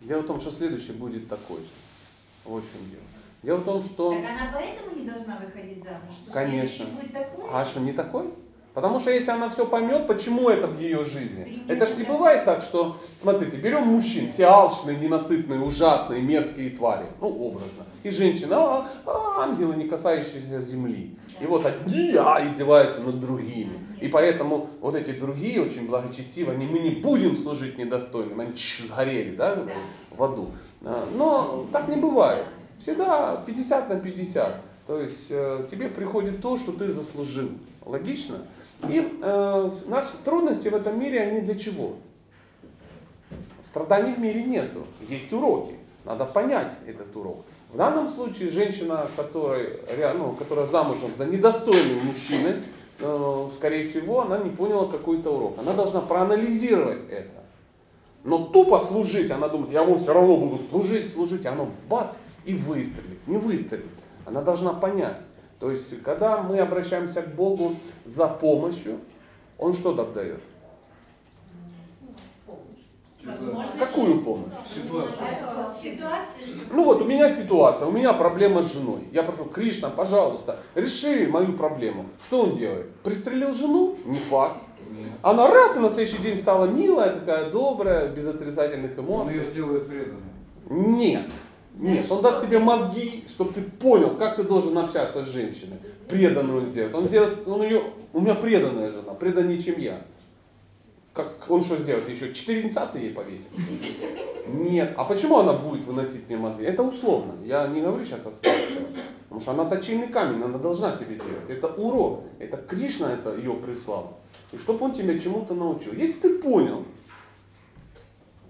Дело в том, что следующий будет такой же. Вот в чем дело. Дело в том, что... Так она поэтому не должна выходить замуж, что Конечно. будет такой? А что, не такой? Потому что если она все поймет, почему это в ее жизни? Это ж не бывает так, что, смотрите, берем мужчин, все алчные, ненасытные, ужасные, мерзкие твари, ну, образно. И женщина, а, а, ангелы, не касающиеся земли. И вот одни а, издеваются над другими. И поэтому вот эти другие, очень благочестивые, они, мы не будем служить недостойным, они чш, сгорели, да, Да. в аду. А, Но так не бывает. Всегда 50 на 50. То есть э, тебе приходит то, что ты заслужил. Логично? И э, наши трудности в этом мире, они для чего? Страданий в мире нету. Есть уроки. Надо понять этот урок. В данном случае женщина, которая, ну, которая замужем за недостойным мужчиной, э, скорее всего, она не поняла какой-то урок. Она должна проанализировать это. Но тупо служить, она думает, я вам все равно буду служить, служить, и оно бац, и выстрелит. Не выстрелит. Она должна понять. То есть, когда мы обращаемся к Богу за помощью, Он что дает? Возможно, Какую помощь? Ситуация, Ну вот у меня ситуация, у меня проблема с женой. Я прошу, Кришна, пожалуйста, реши мою проблему. Что он делает? Пристрелил жену? Не факт. Она раз и на следующий день стала милая, такая добрая, без отрицательных Он эмоций. ее сделает преданной. Нет. Нет, он даст тебе мозги, чтобы ты понял, как ты должен общаться с женщиной. Преданную он сделает. Он сделает, он ее, у меня преданная жена, преданнее, чем я. Как, он что сделает? Еще четыре инициации ей повесит? Нет. А почему она будет выносить мне мозги? Это условно. Я не говорю сейчас о своем. Потому что она точильный камень, она должна тебе делать. Это урок. Это Кришна это ее прислал. И чтобы он тебя чему-то научил. Если ты понял,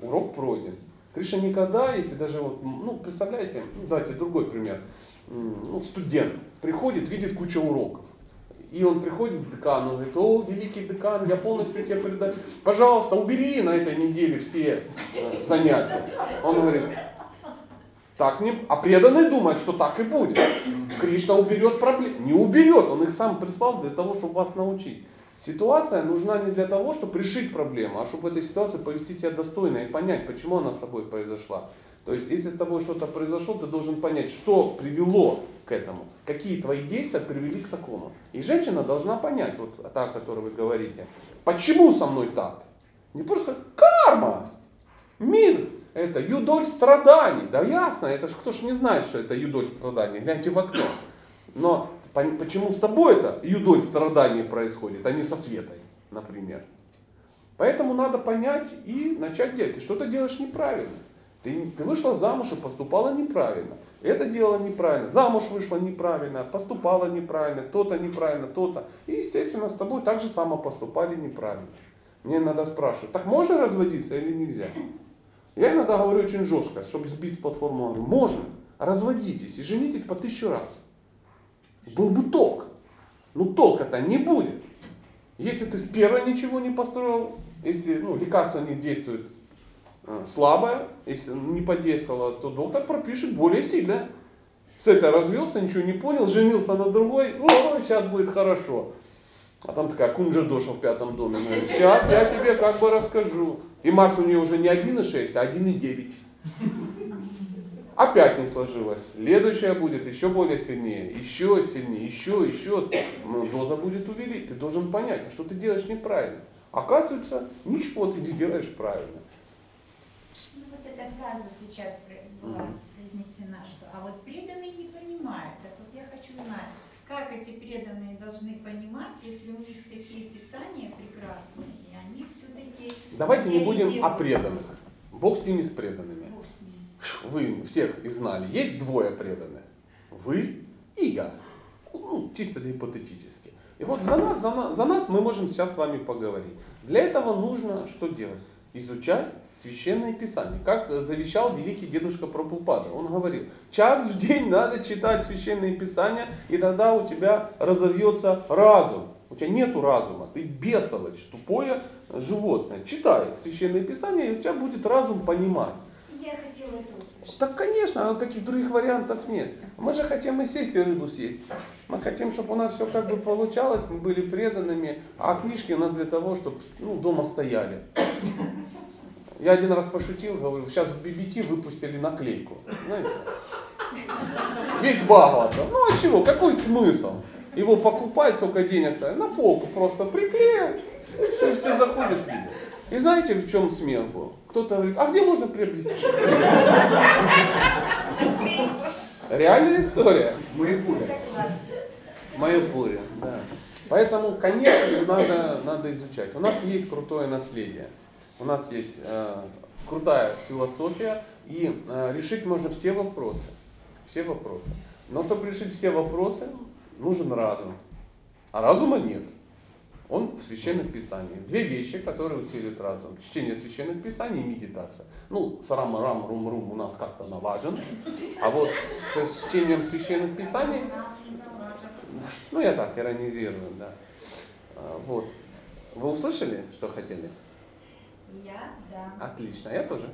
урок пройден. Кришна никогда, если даже вот, ну, представляете, ну, давайте другой пример. Ну, студент приходит, видит кучу уроков. И он приходит к декану, говорит, о, великий декан, я полностью тебе предаю. Пожалуйста, убери на этой неделе все э, занятия. Он говорит, так не... А преданный думает, что так и будет. Кришна уберет проблемы. Не уберет, он их сам прислал для того, чтобы вас научить. Ситуация нужна не для того, чтобы решить проблему, а чтобы в этой ситуации повести себя достойно и понять, почему она с тобой произошла. То есть, если с тобой что-то произошло, ты должен понять, что привело к этому, какие твои действия привели к такому. И женщина должна понять, вот та, о которой вы говорите, почему со мной так. Не просто карма, мир, это юдоль страданий. Да ясно, это ж кто ж не знает, что это юдоль страданий. Гляньте в окно. Но почему с тобой это юдоль страданий происходит, а не со Светой, например. Поэтому надо понять и начать делать. Ты что-то делаешь неправильно. Ты, ты вышла замуж и поступала неправильно. Это дело неправильно. Замуж вышла неправильно, поступала неправильно, то-то неправильно, то-то. И, естественно, с тобой так же само поступали неправильно. Мне надо спрашивать, так можно разводиться или нельзя? Я иногда говорю очень жестко, чтобы сбить с платформы. Можно, разводитесь и женитесь по тысячу раз. Был бы толк. Ну толка-то не будет. Если ты с первой ничего не построил, если ну, лекарство не действует э, слабое, если не подействовало, то доктор пропишет более сильное. С этой развелся, ничего не понял, женился на другой, о, сейчас будет хорошо. А там такая Кунджа Доша в пятом доме. Говорит, сейчас я тебе как бы расскажу. И Марс у нее уже не 1,6, а 1,9. Опять не сложилось. Следующая будет еще более сильнее, еще сильнее, еще, еще. Ну, доза будет увеличить. Ты должен понять, а что ты делаешь неправильно. Оказывается, ничего ты не делаешь правильно. Ну вот эта фраза сейчас была произнесена, что а вот преданные не понимают. Так вот я хочу знать, как эти преданные должны понимать, если у них такие писания прекрасные, и они все-таки... Давайте не будем о преданных. Бог с ними, с преданными. Вы всех и знали. Есть двое преданных. Вы и я. Ну, чисто гипотетически. И вот за нас, за, нас, за нас мы можем сейчас с вами поговорить. Для этого нужно что делать? Изучать священное писание. Как завещал великий дедушка Прабхупада. Он говорил, час в день надо читать священное писание, и тогда у тебя разовьется разум. У тебя нету разума, ты бестолочь, тупое животное. Читай священное писание, и у тебя будет разум понимать. Я хотела это услышать. Так, конечно, а каких других вариантов нет. Мы же хотим и сесть и рыбу съесть. Мы хотим, чтобы у нас все как бы получалось, мы были преданными, а книжки у нас для того, чтобы ну, дома стояли. Я один раз пошутил, говорю, сейчас в BBT выпустили наклейку. Знаете? Весь Бхагавата. Ну а чего, какой смысл? Его покупать, только денег на полку просто приклеят, и все, все заходят. И знаете, в чем смех был? Кто-то говорит, а где можно приобрести? Реальная история. Маякуля. Майяпуре, да. Поэтому, конечно же, надо, надо изучать. У нас есть крутое наследие. У нас есть э, крутая философия, и э, решить можно все вопросы. Все вопросы. Но чтобы решить все вопросы, нужен разум. А разума нет. Он в священных писаниях. Две вещи, которые усиливают разум. Чтение священных писаний и медитация. Ну, сарам рам рум рум у нас как-то налажен. А вот с чтением священных писаний ну, я так иронизирую, да. А, Вот. Вы услышали, что хотели? Я, да. Отлично, я тоже.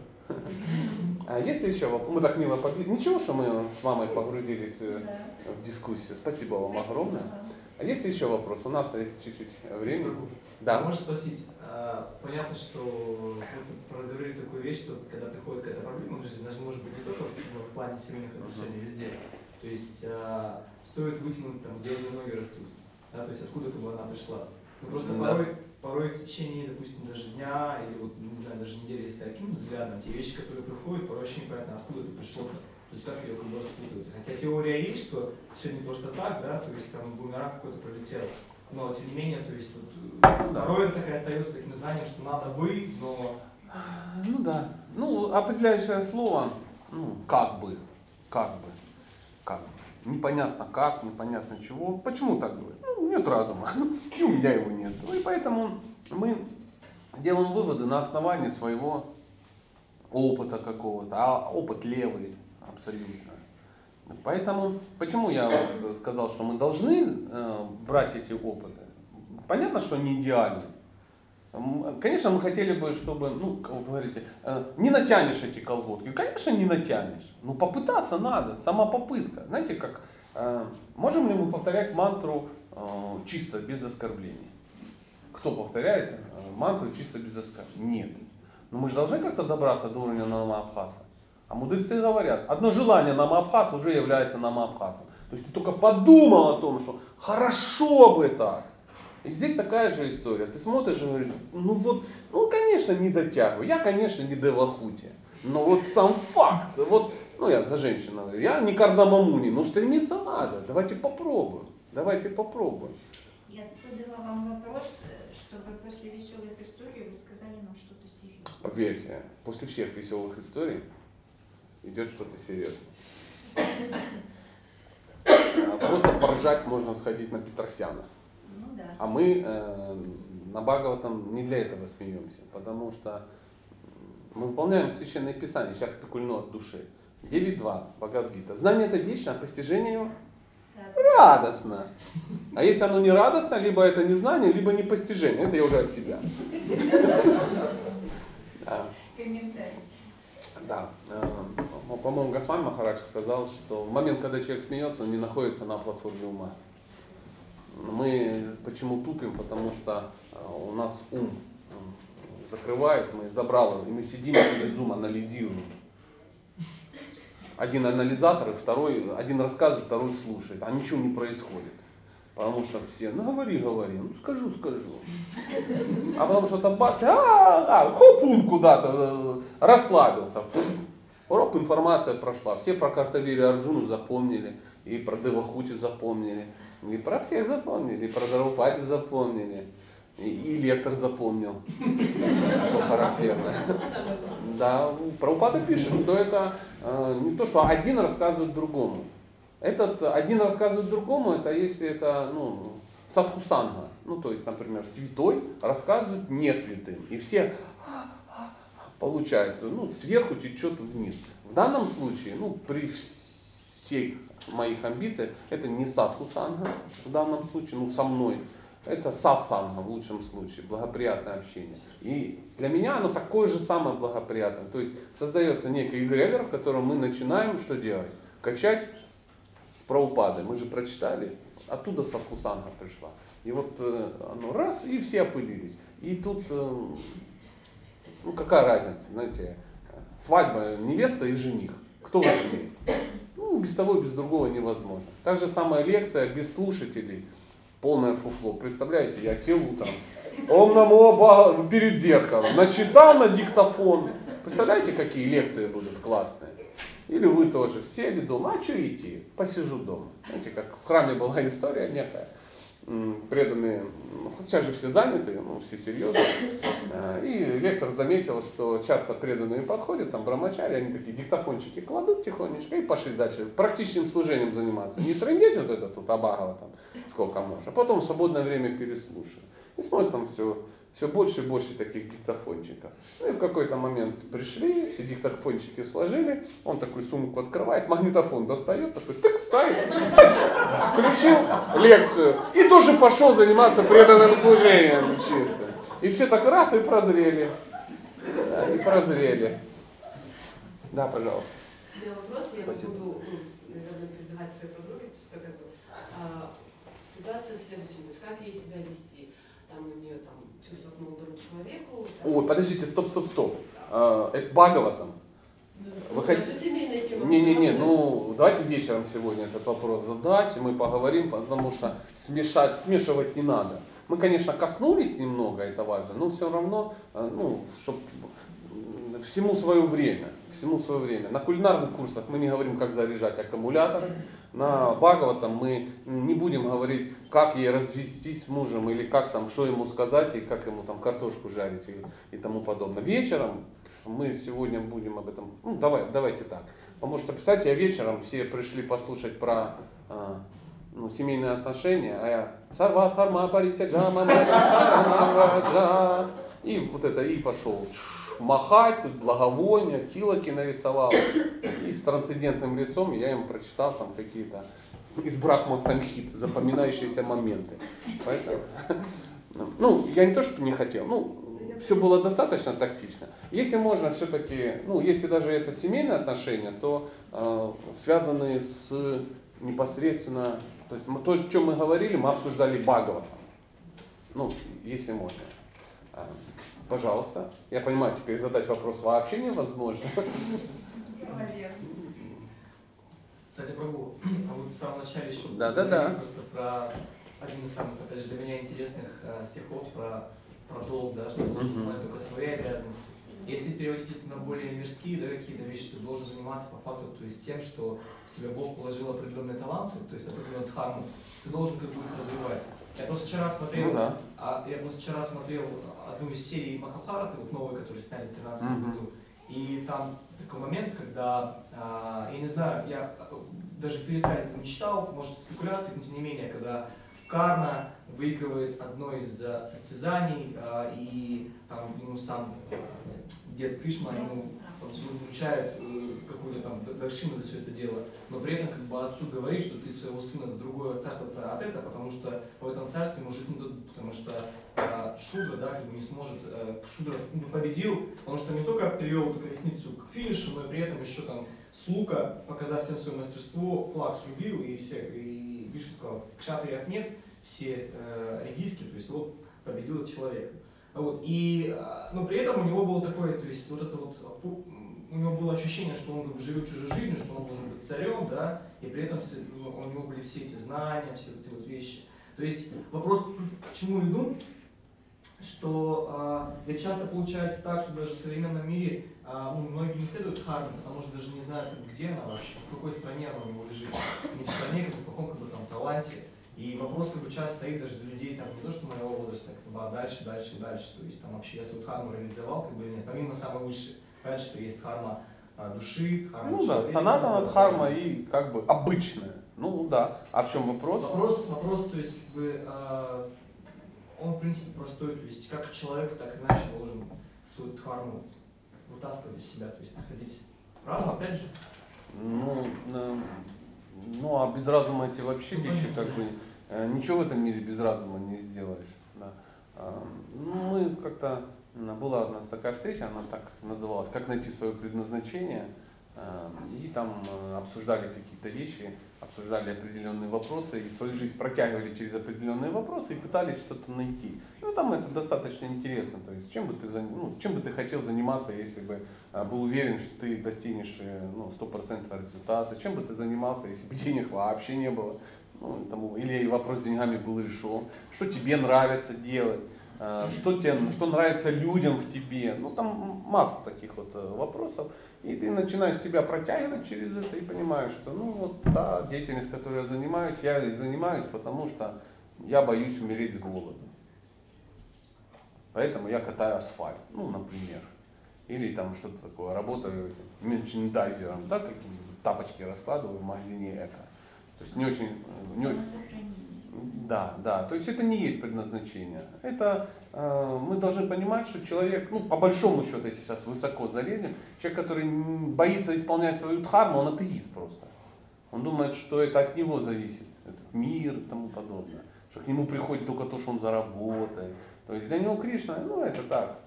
А есть еще вопросы? Мы так мило побили. Ничего, что мы с мамой погрузились э, Да. в дискуссию. Спасибо вам Спасибо огромное. вам. А есть еще вопрос? У нас есть чуть-чуть времени. Да. Можешь спросить, а, понятно, что вы проговорили такую вещь, что когда приходит какая-то проблема в жизни, даже может быть не только в, плане семейных отношений, везде. То есть а, стоит вытянуть там, где у нее ноги растут. Да, то есть откуда как бы она пришла. Ну просто Да. порой, порой в течение, допустим, даже дня или вот, не знаю, даже недели, если таким взглядом, те вещи, которые приходят, порой очень непонятно, откуда это пришло-то. То есть как ее как бы распутывают. Хотя теория есть, что все не просто так, да, то есть там бумеранг какой-то пролетел. Но тем не менее, то есть э, порой это такая остается таким знанием, что надо бы, но Ну да. Ну, определяющее слово, ну, как бы, как бы, как бы. Непонятно как, непонятно чего. Почему так говорю? Ну, нет разума. И у меня его нет. Ну, и поэтому мы делаем выводы на основании своего опыта какого-то. А опыт левый абсолютно. Поэтому, почему я вот сказал, что мы должны э, брать эти опыты? Понятно, что не идеально. М, Конечно, мы хотели бы, чтобы, ну, вы говорите, э, не натянешь эти колготки. Конечно, не натянешь. Ну, попытаться надо, сама попытка. Знаете, как, э, можем ли мы повторять мантру э, чисто, без оскорблений? Кто повторяет э, мантру чисто без оскорблений? Нет. Но мы же должны как-то добраться до уровня намабхаса. А мудрецы говорят, одно желание намабхаса уже является намабхасом. То есть ты только подумал о том, что хорошо бы так. И здесь такая же история. Ты смотришь и говоришь, ну вот, ну конечно не дотягиваю, я конечно не девахути. Но вот сам факт, вот, ну я за женщину говорю, я не кардамамуни, но стремиться надо, давайте попробуем, давайте попробуем. Я задала вам вопрос, чтобы после веселых историй вы сказали нам что-то серьезное. Поверьте, после всех веселых историй идет что-то серьезное. А Просто поржать можно сходить на Петросяна. Ну да. А мы э, на Бхагаватам не для этого смеемся, потому что мы выполняем священное писание, сейчас спекульну от души. 9.2 Бхагавадгита. Знание это вечно, а постижение его радостно. А если оно не радостно, либо это не знание, либо не постижение. Это я уже от себя. Да. Э, ну, По-моему, Госвами Махарадж сказал, что в момент, когда человек смеется, он не находится на платформе ума. Мы почему тупим? Потому что э, у нас ум закрывает, мы забрало, и мы сидим через зум, анализируем. Один анализатор, и второй, один рассказывает, второй слушает, а ничего не происходит. Потому что все, ну говори, говори, ну скажу, скажу. А потом что-то бац, а, а, хопун куда-то э, расслабился. Пф, Урок информация прошла. Все про Картавири Арджуну запомнили, и про Девахути запомнили, и про всех запомнили, и про Дарупади запомнили, и, и лектор запомнил, что характерно. Да, Прабхупада пишет, что это э, не то, что один рассказывает другому. Этот один рассказывает другому, это если это ну, садхусанга. Ну, то есть, например, святой рассказывает не святым. И все получают, ну, сверху течет вниз. В данном случае, ну, при всех моих амбициях, это не садхусанга в данном случае, ну, со мной. Это сатсанга в лучшем случае, благоприятное общение. И для меня оно такое же самое благоприятное. То есть создается некий эгрегор, в котором мы начинаем что делать? Качать с Прабхупадой. Мы же прочитали, оттуда садхусанга пришла. И вот э, оно раз, и все опылились. И тут, э, ну какая разница, знаете, свадьба невеста и жених. Кто важнее? Ну, без того и без другого невозможно. Так же самая лекция без слушателей полное фуфло. Представляете, я сел утром, он нам оба перед зеркалом, начитал на диктофон. Представляете, какие лекции будут классные? Или вы тоже сели дома, а что идти? Посижу дома. Знаете, как в храме была история некая. Преданные, ну, сейчас же все заняты, ну, все серьезные. А, И лектор заметил, что часто преданные подходят, там брамачари, они такие диктофончики кладут тихонечко и пошли дальше практичным служением заниматься. Не трындеть вот это тут Абагова там сколько можно, а потом в свободное время переслушаю. И смотрят там все, все больше и больше таких диктофончиков. Ну и в какой-то момент пришли, все диктофончики сложили, он такой сумку открывает, магнитофон достает, такой тык ставит, включил лекцию и тоже пошел заниматься преданным служением чисто. И все так раз и прозрели. Да, и прозрели. Да, пожалуйста. Вопрос, я Спасибо. буду, ну, наверное, передавать своей подруге, что как бы а, ситуация следующая, как ей себя вести, там у нее там чувство к молодому человеку. Ой, подождите, стоп, стоп, стоп. А, Это Бхагаватам. вы тема. Не-не-не, ну давайте вечером сегодня этот вопрос задать, и мы поговорим, потому что смешать, смешивать не надо. Мы, конечно, коснулись немного, это важно, но все равно, э, ну, чтобы всему свое время, всему свое время. На кулинарных курсах мы не говорим, как заряжать аккумуляторы, на Бхагаватам мы не будем говорить, как ей развестись с мужем, или как там, что ему сказать, и как ему там картошку жарить и, и тому подобное. Вечером мы сегодня будем об этом, ну давай, давайте так. Потому что, представьте, я вечером все пришли послушать про а, ну, семейные отношения, а я Сарватхарма Паритяджама Мараджа и вот это и пошел чш, махать, тут благовония, килоки нарисовал. И с трансцендентным лицом я им прочитал там какие-то из Брахма Самхит, запоминающиеся моменты. Поэтому, ну, я не то, что не хотел, ну, все было достаточно тактично. Если можно все-таки, ну, если даже это семейные отношения, то э, связанные с непосредственно, то есть мы- то, о чем мы говорили, мы обсуждали Бхагавата. Ну, если можно. Пожалуйста. Я понимаю, теперь задать вопрос вообще невозможно. Кстати, Прабу, а вы в самом начале еще Да-да-да. говорили просто про один из самых, опять же, для меня интересных э, стихов про, про долг, да, что должен Мгм. знать только свои обязанности. Если переводить на более мирские да, какие-то вещи, ты должен заниматься по факту, то есть тем, что в тебя Бог положил определенные таланты, то есть определенную дхарму, ты должен как бы их развивать. Я просто вчера смотрел, Ну да. а, я просто вчера смотрел одну из серий Махабхараты, вот новую, которую сняли в 2013 Мгм. году. И там такой момент, когда, а, я не знаю, я даже в пересказе не читал, может спекуляции, но тем не менее, когда Карна выигрывает одно из а, состязаний, а, и там ему сам а, дед Кришна ему вручает э, какую-то там даршину за все это дело, но при этом как бы отцу говорит, что ты своего сына в другое царство от это, потому что в этом царстве ему жить не дадут, потому что Шудра, да, как бы не сможет, э, Шудра победил, потому что не только привел эту колесницу к финишу, но и при этом еще там с лука, показав всем свое мастерство, флаг срубил, и все, и Вишну сказал, кшатриев нет, все э, редиски, то есть его победил человек. Вот, и, а, но при этом у него было такое, то есть вот это вот, пу- у него было ощущение, что он как бы живет чужой жизнью, что он должен быть царем, да, и при этом все- ну, у него были все эти знания, все эти вот вещи. То есть вопрос, к чему иду, что а, ведь часто получается так, что даже в современном мире а, ну, многие не следуют Харме, потому что даже не знают, где она вообще, в какой стране она у него лежит. Не в стране, как в каком как бы, там, таланте. И вопрос как бы часто стоит даже для людей там не то, что моего возраста, как бы, а дальше, дальше дальше. То есть там вообще я свою дхарму реализовал, как бы или нет, помимо самой высшей. Понятно, что есть дхарма а, души, дхарма Ну да, санатана дхарма и как бы обычная. Ну да. А в чем вопрос? Вопрос, вопрос, то есть, как бы, а, он, в принципе, простой, то есть, как человек так или иначе должен свою дхарму вытаскивать из себя, то есть, находить разум, опять же. Ну, э, ну а без разума эти вообще Ну, вещи как бы ничего в этом мире без разума не сделаешь. Да. А, Ну, мы как-то была у нас такая встреча, она так называлась, как найти свое предназначение. А, И там э, обсуждали какие-то вещи, обсуждали определенные вопросы и свою жизнь протягивали через определенные вопросы и пытались что-то найти. Ну, там это достаточно интересно. То есть, чем бы ты, ну, чем бы ты хотел заниматься, если бы был уверен, что ты достигнешь э, ну, 100% результата, чем бы ты занимался, если бы денег вообще не было, тому, или вопрос с деньгами был решен, что тебе нравится делать, а, что, тебе, что нравится людям в тебе, ну там масса таких вот э, вопросов, и ты начинаешь себя протягивать через это и понимаешь, что ну вот та деятельность, которой я занимаюсь, я занимаюсь, потому что я боюсь умереть с голоду. Поэтому я катаю асфальт, ну, например. Или там что-то такое, работаю мерчендайзером, да, какие-нибудь тапочки раскладываю в магазине эко. То есть не очень, э, не да, да. То есть это не есть предназначение. Это э, мы должны понимать, что человек, ну, по большому счету, если сейчас высоко залезем, человек, который боится исполнять свою дхарму, он атеист просто. Он думает, что это от него зависит, этот мир и тому подобное. Что к нему приходит только то, что он заработает. То есть для него Кришна, ну, это так,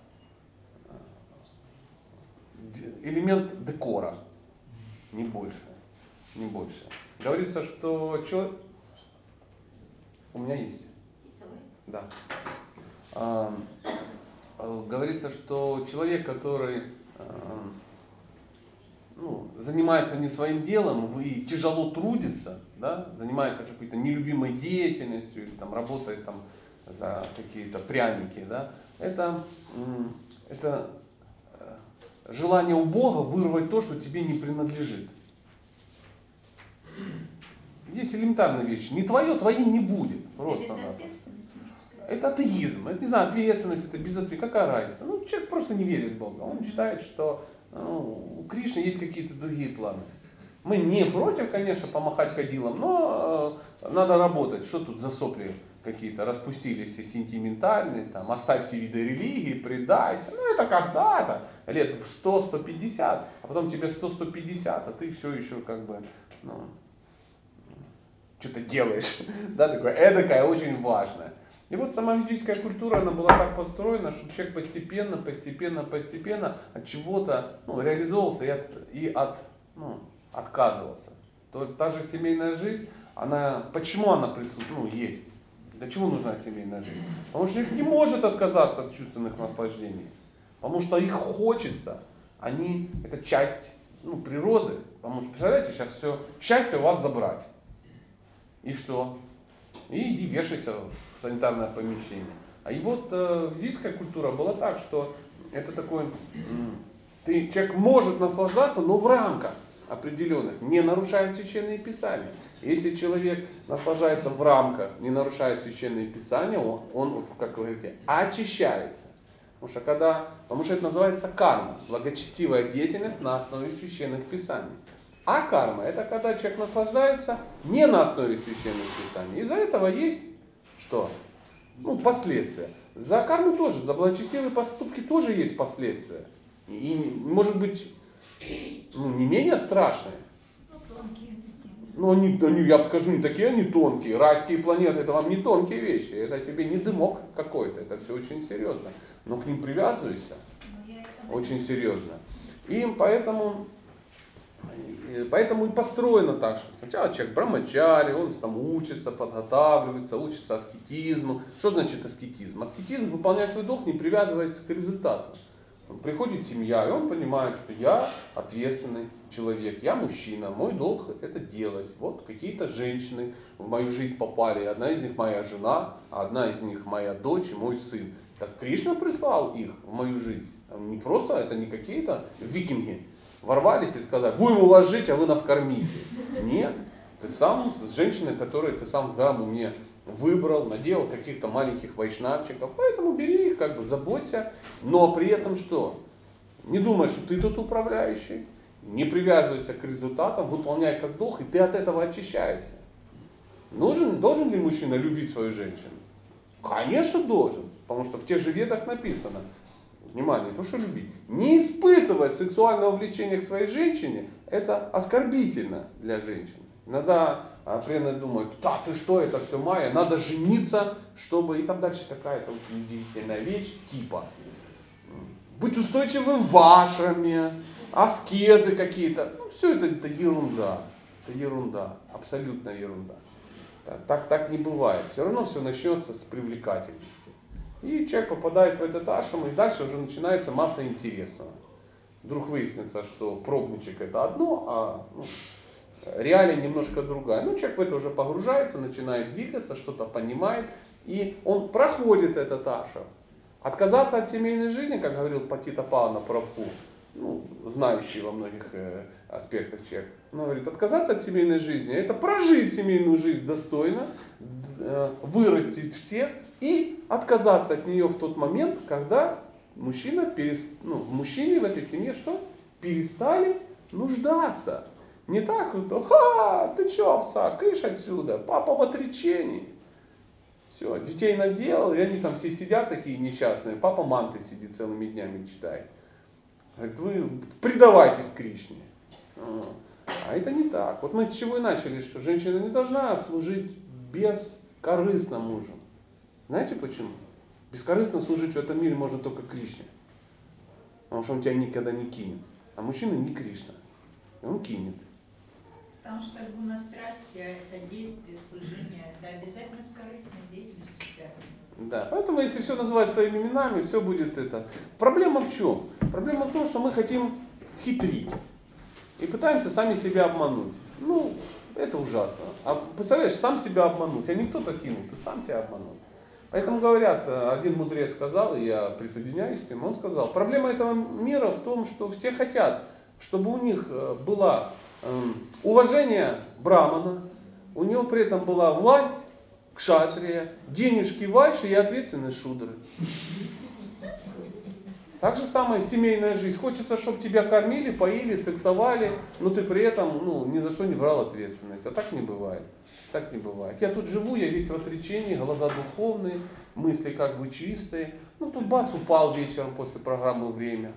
э, элемент декора, не больше, не больше. Говорится, что человек... У меня есть. Да. А, а, говорится, что человек, который ну, занимается не своим делом и тяжело трудится, да, занимается какой-то нелюбимой деятельностью или там работает там за какие-то пряники, да, это, это э, желание у Бога вырвать то, что тебе не принадлежит. Есть элементарная вещь. Не твое, твоим не будет. Просто. Это атеизм. Это не знаю, ответственность, это безответственность. Какая разница? Ну, человек просто не верит в Бога. Он считает, что ну, у Кришны есть какие-то другие планы. Мы не против, конечно, помахать кадилом, но э, надо работать. Что тут за сопли какие-то распустились все сентиментальные, там, оставь все виды религии, предайся. Ну, это когда-то, лет в 100-150, а потом тебе 100-150, а ты все еще как бы, ну, что-то делаешь. Да, такое эдакое, очень важное. И вот сама ведическая культура, она была так построена, что человек постепенно, постепенно, постепенно от чего-то ну, реализовывался и от, и от ну, отказывался. То, та же семейная жизнь, она, почему она присутствует, ну, есть? Для чего нужна семейная жизнь? Потому что человек не может отказаться от чувственных наслаждений. Потому что их хочется. Они, это часть ну, природы. Потому что, представляете, сейчас все, счастье у вас забрать. И что? И иди вешайся в санитарное помещение. А и вот э, ведическая культура была так, что это такой, ты, человек может наслаждаться, но в рамках определенных, не нарушая священные писания. Если человек наслаждается в рамках, не нарушая священные писания, он, он вот, как вы говорите, очищается. Потому что, когда, потому что это называется карма, благочестивая деятельность на основе священных писаний. А карма это когда человек наслаждается не на основе священных писаний. Из-за этого есть что? Ну, последствия. За карму тоже, за благочестивые поступки тоже есть последствия. И, может быть, ну, не менее страшные. Ну. Но они, они, я бы скажу, не такие они тонкие. Райские планеты это вам не тонкие вещи. Это тебе не дымок какой-то. Это все очень серьезно. Но к ним привязываешься Но я это очень серьезно. И поэтому Поэтому и построено так, что сначала человек брамачари, он там учится, подготавливается, учится аскетизму. Что значит аскетизм? Аскетизм выполняет свой долг, не привязываясь к результату. Приходит семья, и он понимает, что я ответственный человек, я мужчина, мой долг это делать. Вот какие-то женщины в мою жизнь попали, одна из них моя жена, а одна из них моя дочь и мой сын. Так Кришна прислал их в мою жизнь. Не просто, это не какие-то викинги ворвались и сказали, будем у вас жить, а вы нас кормите. Нет, ты сам с женщиной, которую ты сам в здравом уме выбрал, надел каких-то маленьких вайшнавчиков, поэтому бери их, как бы заботься, но при этом что? Не думай, что ты тут управляющий, не привязывайся к результатам, выполняй как долг, и ты от этого очищаешься. Нужен, должен ли мужчина любить свою женщину? Конечно должен, потому что в тех же ведах написано, внимание, то, что любить, не испытывать сексуального влечения к своей женщине, это оскорбительно для женщин. Иногда а, преданные думают, да, ты что, это все майя, надо жениться, чтобы... И там дальше какая-то очень удивительная вещь, типа, быть устойчивым в ашраме, аскезы какие-то. Ну, все это, это ерунда. Это ерунда, абсолютная ерунда. Так, так, так не бывает. Все равно все начнется с привлекательности. И человек попадает в этот ашрам, и дальше уже начинается масса интересного. Вдруг выяснится, что пробничек это одно, а ну, реалия немножко другая. Ну, человек в это уже погружается, начинает двигаться, что-то понимает, и он проходит этот ашрам. Отказаться от семейной жизни, как говорил Патита Павна Прабху, ну, знающий во многих э, аспектах человек, он говорит, отказаться от семейной жизни, это прожить семейную жизнь достойно, э, вырастить всех и отказаться от нее в тот момент, когда мужчина перес, ну, мужчине в этой семье что? Перестали нуждаться. Не так вот, ха, ты что, овца, кыш отсюда, папа в отречении. Все, детей наделал, и они там все сидят такие несчастные. Папа манты сидит целыми днями читает. Говорит, вы предавайтесь Кришне. А это не так. Вот мы с чего и начали, что женщина не должна служить бескорыстно мужу. Знаете почему? Бескорыстно служить в этом мире можно только Кришне. Потому что он тебя никогда не кинет. А мужчина не Кришна. И он кинет. Потому что гуна страсти, это действие, служение, это обязательно с корыстной деятельностью связано. Да, поэтому если все называть своими именами, все будет это. Проблема в чем? Проблема в том, что мы хотим хитрить. И пытаемся сами себя обмануть. Ну, это ужасно. А представляешь, сам себя обмануть. А не кто-то кинул, ты сам себя обманул. Поэтому говорят, один мудрец сказал, и я присоединяюсь к нему, он сказал, проблема этого мира в том, что все хотят, чтобы у них э, было эм, уважение брамана, у него при этом была власть кшатрия, денежки вайши и ответственность шудры. Так же самое семейная жизнь. Хочется, чтобы тебя кормили, поили, сексовали, но ты при этом ну, ни за что не брал ответственность. А так не бывает. Так не бывает. Я тут живу, я весь в отречении, глаза духовные, мысли как бы чистые. Ну тут бац, упал вечером после программы «Время».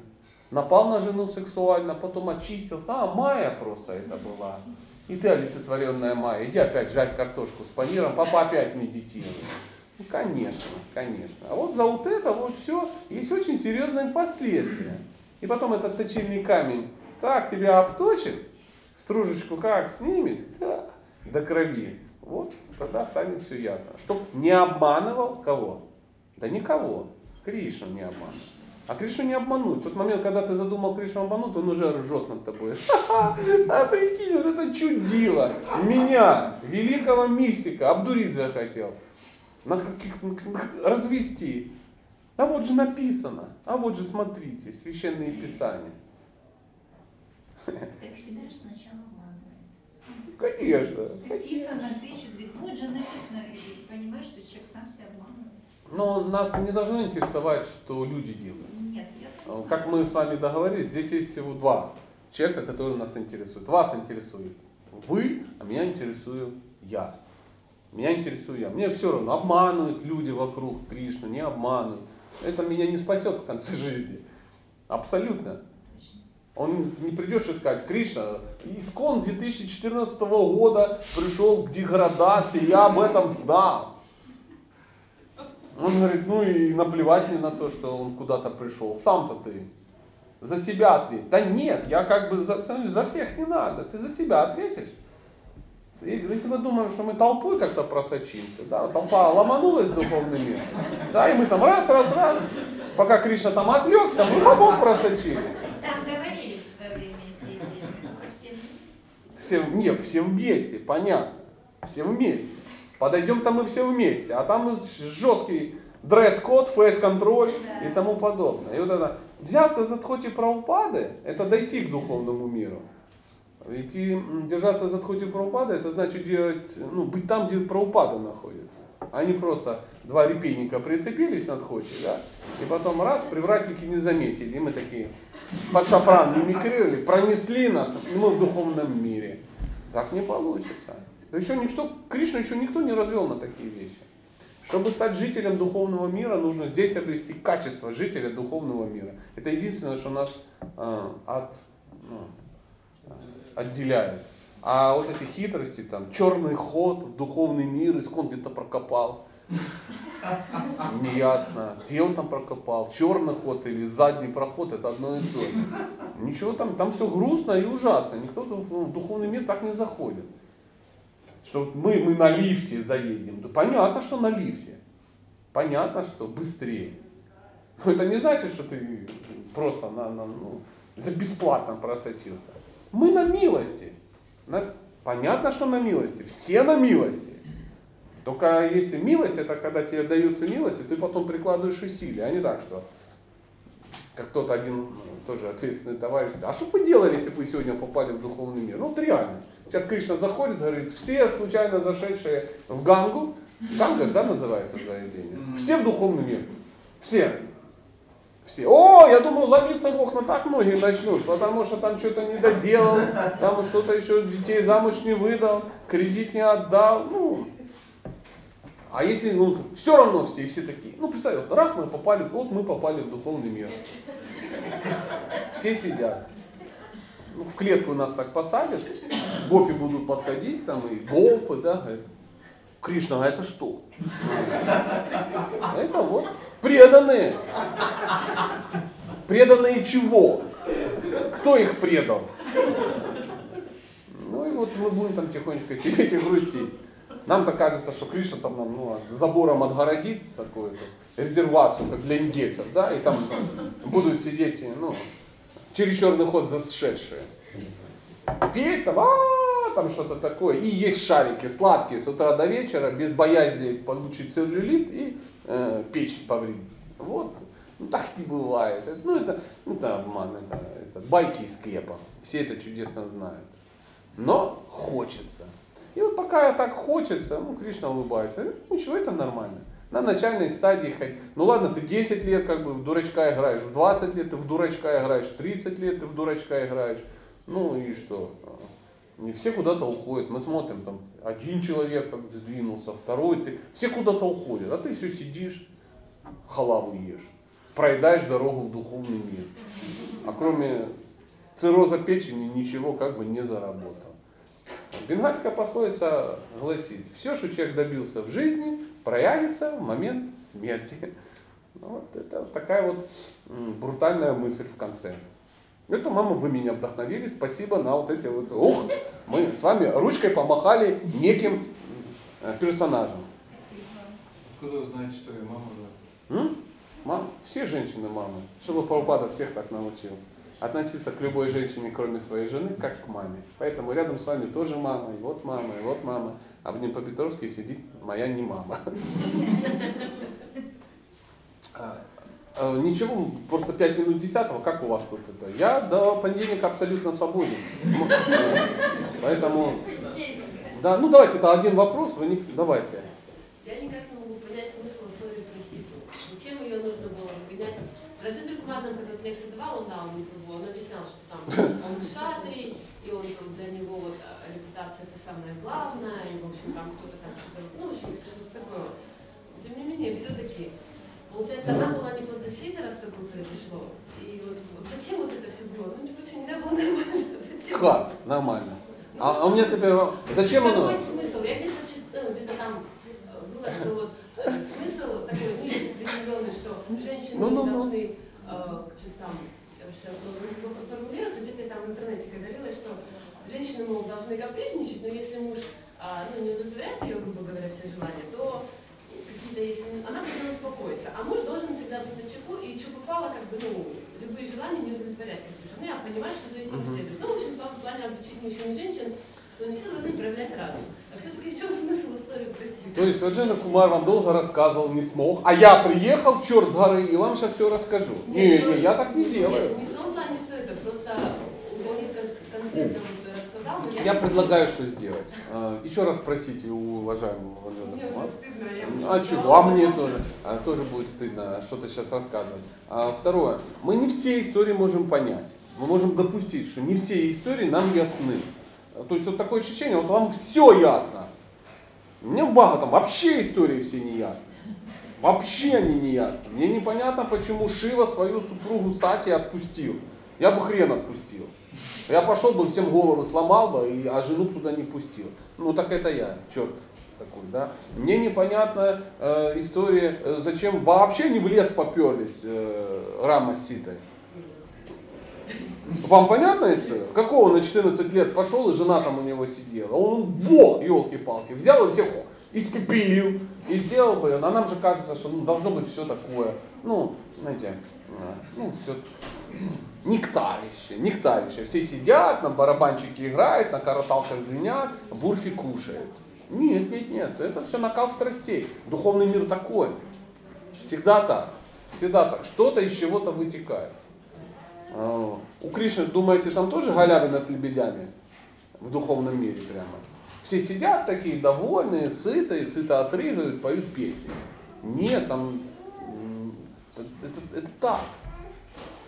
Напал на жену сексуально, потом очистился. А, Майя просто это была. И ты олицетворенная Майя. Иди опять жарь картошку с паниром, папа опять медитирует. Ну, конечно, конечно. А вот за вот это вот все есть очень серьезные последствия. И потом этот точильный камень, как тебя обточит, стружечку как снимет, до крови. Вот тогда станет все ясно. Чтоб не обманывал кого? Да никого. Кришну не обманывал. А Кришну не обмануть. В тот момент, когда ты задумал Кришну обмануть, он уже ржет над тобой. А прикинь, вот это чудило. Меня, великого мистика, обдурить захотел. На каких, развести. А вот же написано. А вот же смотрите, священные писания. Так себя сначала. Конечно. Написано, ты говорит, вот же написано, понимаешь, что человек сам себя обманывает. Но нас не должно интересовать, что люди делают. Нет, я понимаю. Как мы с вами договорились, здесь есть всего два человека, которые нас интересуют. Вас интересует вы, а меня интересую я. Меня интересую я. Мне все равно, обманывают люди вокруг Кришну, не обманывают. Это меня не спасет в конце жизни. Абсолютно. Он не придешь и сказать, Кришна, искон 2014 года пришел к деградации, я об этом знал. Он говорит, ну и наплевать мне на то, что он куда-то пришел. Сам-то ты за себя ответь. Да нет, я как бы за, за всех не надо, ты за себя ответишь. Если мы думаем, что мы толпой как-то просочимся, да, толпа ломанулась мир, да, и мы там раз, раз, раз, пока Кришна там отвлекся, мы бабом просочились. Там говорили в свое время эти идеи, ну, все вместе. Все, нет, все вместе, понятно, все вместе. Подойдем-то мы все вместе, а там жесткий дресс-код, фейс-контроль и тому подобное. И вот это взяться за тхоти Прабхупады, это дойти к духовному миру. Идти, держаться за тхоти Прабхупады, это значит делать, ну, быть там, где Прабхупада находится. Они просто два репейника прицепились на тхоти, да, и потом раз, привратники не заметили, и мы такие под шафран мимикрировали, пронесли нас, и мы в духовном мире. Так не получится. Да еще никто, Кришна еще никто не развел на такие вещи. Чтобы стать жителем духовного мира, нужно здесь обрести качество жителя духовного мира. Это единственное, что нас э, от, ну, отделяет. А вот эти хитрости, там, черный ход в духовный мир, искон где-то прокопал. Неясно, где он там прокопал, черный ход или задний проход, это одно и то же. Ничего там, там все грустно и ужасно. Никто ну, в духовный мир так не заходит. Что мы, мы на лифте доедем. Да понятно, что на лифте. Понятно, что быстрее. Но это не значит, что ты просто на, на, ну, за бесплатно просочился. Мы на милости. На- понятно, что на милости. Все на милости. Только если милость, это когда тебе даются милости, ты потом прикладываешь усилия, а не так, что как тот один ну, тоже ответственный товарищ сказал, а что бы вы делали, если бы вы сегодня попали в духовный мир? Ну вот реально. Сейчас Кришна заходит, говорит, все случайно зашедшие в Гангу, Ганга, да, называется заявление, все в духовный мир. Все. Все. О, я думаю, ловиться в окна так многие начнут, потому что там что-то не доделал, там что-то еще детей замуж не выдал, кредит не отдал. Ну, а если, ну, все равно все, и все такие. Ну, представь, вот раз мы попали, вот мы попали в духовный мир. Все сидят. Ну, в клетку нас так посадят, гопи будут подходить, там и гопы, да, говорят, Кришна, а это что? Это вот преданные. Преданные чего? Кто их предал? Ну и вот мы будем там тихонечко сидеть и грустить. Нам-то кажется, что Кришна там нам ну, забором отгородит такую резервацию, как для индейцев, да, и там будут сидеть, ну, через черный ход зашедшие. Петь там, а там что-то такое. И есть шарики сладкие с утра до вечера, без боязни получить целлюлит и э, печень повредить. Вот. Ну так не бывает. Это- Ну это, обман, это, это байки из склепа. Все это чудесно знают. Но хочется. И вот пока так хочется, ну, Кришна улыбается, «Ну, ничего, это нормально. На начальной стадии хоть, ну ладно, ты 10 лет как бы в дурачка играешь, в 20 лет ты в дурачка играешь, в 30 лет ты в дурачка играешь. Ну и что? Не все куда-то уходят. Мы смотрим, там один человек как сдвинулся, второй, ты, все куда-то уходят, а ты все сидишь, халаву ешь, проедаешь дорогу в духовный мир. А кроме цирроза печени ничего как бы не заработал. Бенгальская пословица гласит, все, что человек добился в жизни, проявится в момент смерти. Ну, вот это такая вот брутальная мысль в конце. Это, мама, вы меня вдохновили. Спасибо на вот эти вот... Ух, мы с вами ручкой помахали неким э, персонажем. Откуда вы знаете, что я мама, да? М? Мам, все женщины мамы. Чтобы Прабхупада всех так научил. Относиться к любой женщине, кроме своей жены, как к маме. Поэтому рядом с вами тоже мама, и вот мама, и вот мама. А в Днепропетровске сидит моя не мама. А, Ничего, просто 5 минут 10 как у вас тут это? Я до понедельника абсолютно свободен. Э, Поэтому, да, ну давайте, это один вопрос, вы не, давайте. Я никак не могу понять смысл истории про Ситу. Зачем ее нужно было гонять? Раджендра Кумар нам когда вот лекцию давал, он дал он объяснял, что там он шатри, и он там, для него вот а, репутация это самое главное, и в общем там кто-то там ну в общем что-то такое. Тем не менее, все-таки, Получается, она была не под защитой, раз такое произошло. И вот, вот зачем вот это все было? Ну, типа, почему нельзя было нормально? Зачем? Как? Нормально. Ну, а, а у меня теперь... Ну, зачем оно? Какой смысл? Я где-то читала, э, где-то там э, было, что вот э, смысл такой, ну, если определенный, что женщины ну, ну, ну. должны, ну. Э, что-то там, сейчас было сформулировано, где-то там в интернете говорилось, что женщины, мол, должны капризничать, но если муж а, ну, не удовлетворяет ее, грубо говоря, все желания, то какие-то, если она должна успокоиться. А муж должен всегда быть на чеку, и что попало, как бы, ну, любые желания не удовлетворять жены, а понимать, что за этим следует. Ну, в общем, в плане обучить мужчин и женщин, что не все должны проявлять разум. А все-таки в чем смысл истории ситу? То есть Раджена Кумар вам долго рассказывал, не смог, а я приехал, черт с горы, и вам сейчас все расскажу. Не, не, я так не делаю. Нет, не в том плане, что это, просто он кон- конкретно вот рассказал, но Я предлагаю, что сделать. А, Еще раз спросите у уважаемого Ну, А чего? А мне тоже. А, тоже будет стыдно что-то сейчас рассказывать. А, второе. Мы не все истории можем понять. Мы можем допустить, что не все истории нам ясны. То есть вот такое ощущение, вот вам все ясно. Мне в Бхагаватам вообще истории все не ясны. Вообще они не ясны. Мне непонятно, почему Шива свою супругу Сати отпустил. Я бы хрен отпустил. Я пошел бы, всем головы сломал бы, и, а жену туда не пустил. Ну так это я, черт такой, да. Мне непонятна э, история, э, зачем вообще не в лес поперлись э, Рама с Ситой. Вам понятна история? Какого на 14 лет пошел, и жена там у него сидела. Он бог, елки-палки, взял и всех испепелил. И сделал бы, а нам же кажется, что ну, должно быть все такое, ну, знаете, э, ну, все нектарище, нектарище. Все сидят, на барабанчике играют, на караталках звенят, бурфи кушают. Нет, нет, нет, это все накал страстей. Духовный мир такой. Всегда так. Всегда так. Что-то из чего-то вытекает. А, У Кришны, думаете, там тоже галявина с лебедями? В духовном мире прямо. Все сидят такие довольные, сытые, сыто отрыгают, поют песни. Нет, там это, это- так.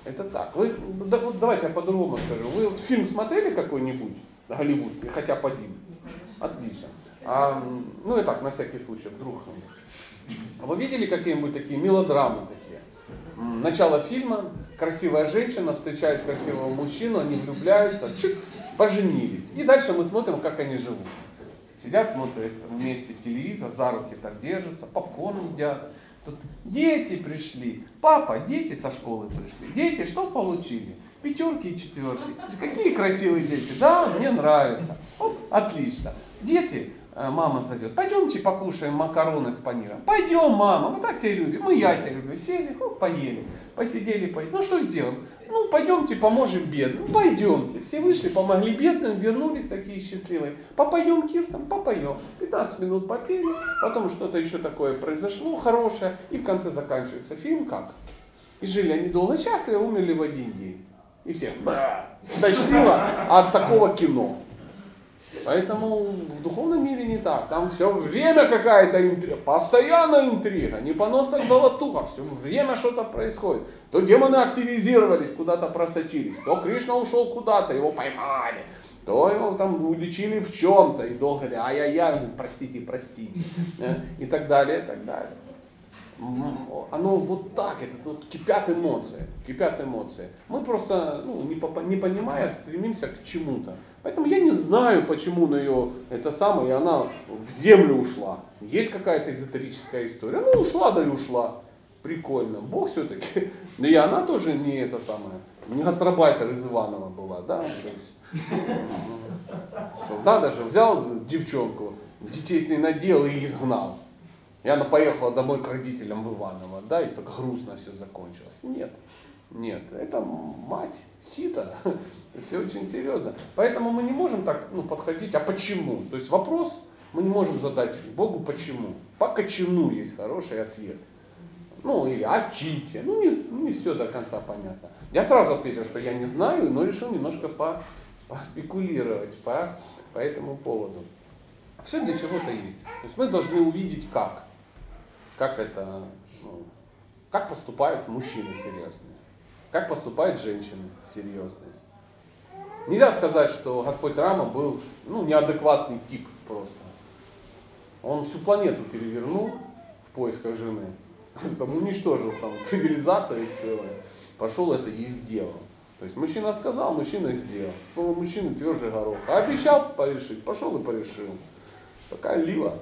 Это так. Вы, да, вот давайте я по-другому скажу. Вы вот фильм смотрели какой-нибудь голливудский, хотя бы один? Отлично. А, ну и так, на всякий случай, вдруг. Вы видели какие-нибудь такие мелодрамы такие? Начало фильма, красивая женщина встречает красивого мужчину, они влюбляются, чик, поженились. И дальше мы смотрим, как они живут. Сидят, смотрят вместе телевизор, за руки так держатся, попкорн едят. Тут дети пришли. Папа, дети со школы пришли. Дети что получили? Пятерки и четверки. Какие красивые дети. Да, мне нравится. Оп, отлично. Дети, э, мама зовет, пойдемте покушаем макароны с паниром. Пойдем, мама, мы так тебя любим. Мы я тебя люблю. Сели, оп, поели. Посидели, поели. Ну что сделаем? Ну, пойдемте поможем бедным. Ну, пойдемте. Все вышли, помогли бедным, вернулись такие счастливые. Попоем киртом, попоем. 15 минут попели, потом что-то еще такое произошло хорошее, и в конце заканчивается фильм как? И жили они долго счастливо, умерли в один день. И всех бра, стошнило от такого кино. Поэтому в духовном мире не так. Там все время какая-то интрига, постоянно интрига, непоносная золотуха, все время что-то происходит. То демоны активизировались, куда-то просочились, то Кришна ушел куда-то, его поймали, то его там уличили в чем-то, и долго говорили, ай-яй-яй, ну, простите, прости, э, и так далее, и так далее. Оно вот так, это тут кипят эмоции, кипят эмоции. Мы просто, ну, не, не понимая, стремимся к чему-то. Поэтому я не знаю, почему на ее это самое, и она в землю ушла. Есть какая-то эзотерическая история. Ну, ушла, да и ушла. Прикольно. Бог все-таки. Да и она тоже не это самое, не гастробайтер из Иванова была, да. да, даже взял девчонку, детей с ней надел и изгнал. И она поехала домой к родителям в Иваново, да, и так грустно все закончилось. Нет, нет, это мать, сита, все очень серьезно. Поэтому мы не можем так ну, подходить, а почему? То есть вопрос мы не можем задать Богу почему. По кочану есть хороший ответ. Ну или о чите. Ну не, ну, не все до конца понятно. Я сразу ответил, что я не знаю, но решил немножко по, поспекулировать по, по этому поводу. Все для чего-то есть. То есть мы должны увидеть как. Как это, ну, как поступают мужчины серьезные. Как поступают женщины серьезные. Нельзя сказать, что Господь Рама был ну, неадекватный тип просто. Он всю планету перевернул в поисках жены. Там уничтожил там цивилизацию целая. Пошел это и сделал. То есть мужчина сказал, мужчина сделал. Слово мужчины тверже гороха. А обещал порешить, пошел и порешил. Такая лила.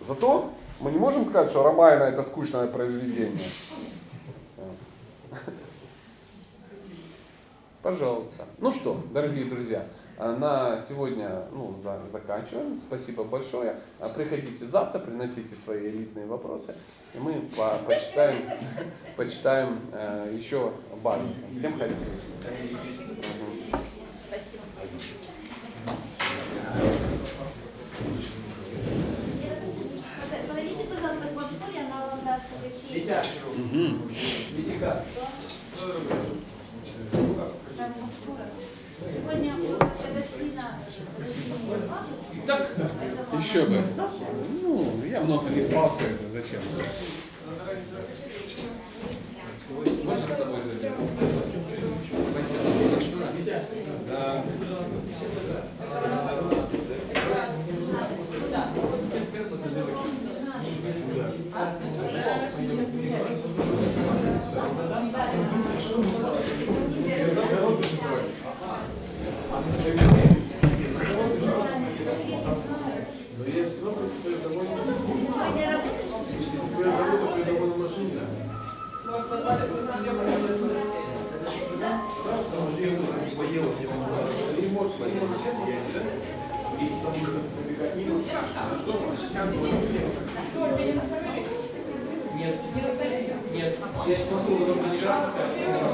Зато мы не можем сказать, что Рамайна это скучное произведение. Пожалуйста. Ну что, дорогие друзья, э, на сегодня ну, заканчиваем. Спасибо большое. Э, приходите завтра, приносите свои элитные вопросы, и мы по почитаем, почитаем э, еще бар. Всем хорошего вечера. Спасибо. Витя. Угу. Витяка сегодня ну, Так, еще бы. Ну, я много не спал все это, зачем? Можно с тобой зайти? Нет. Нет. Я смотрю, нужно не раз сказать.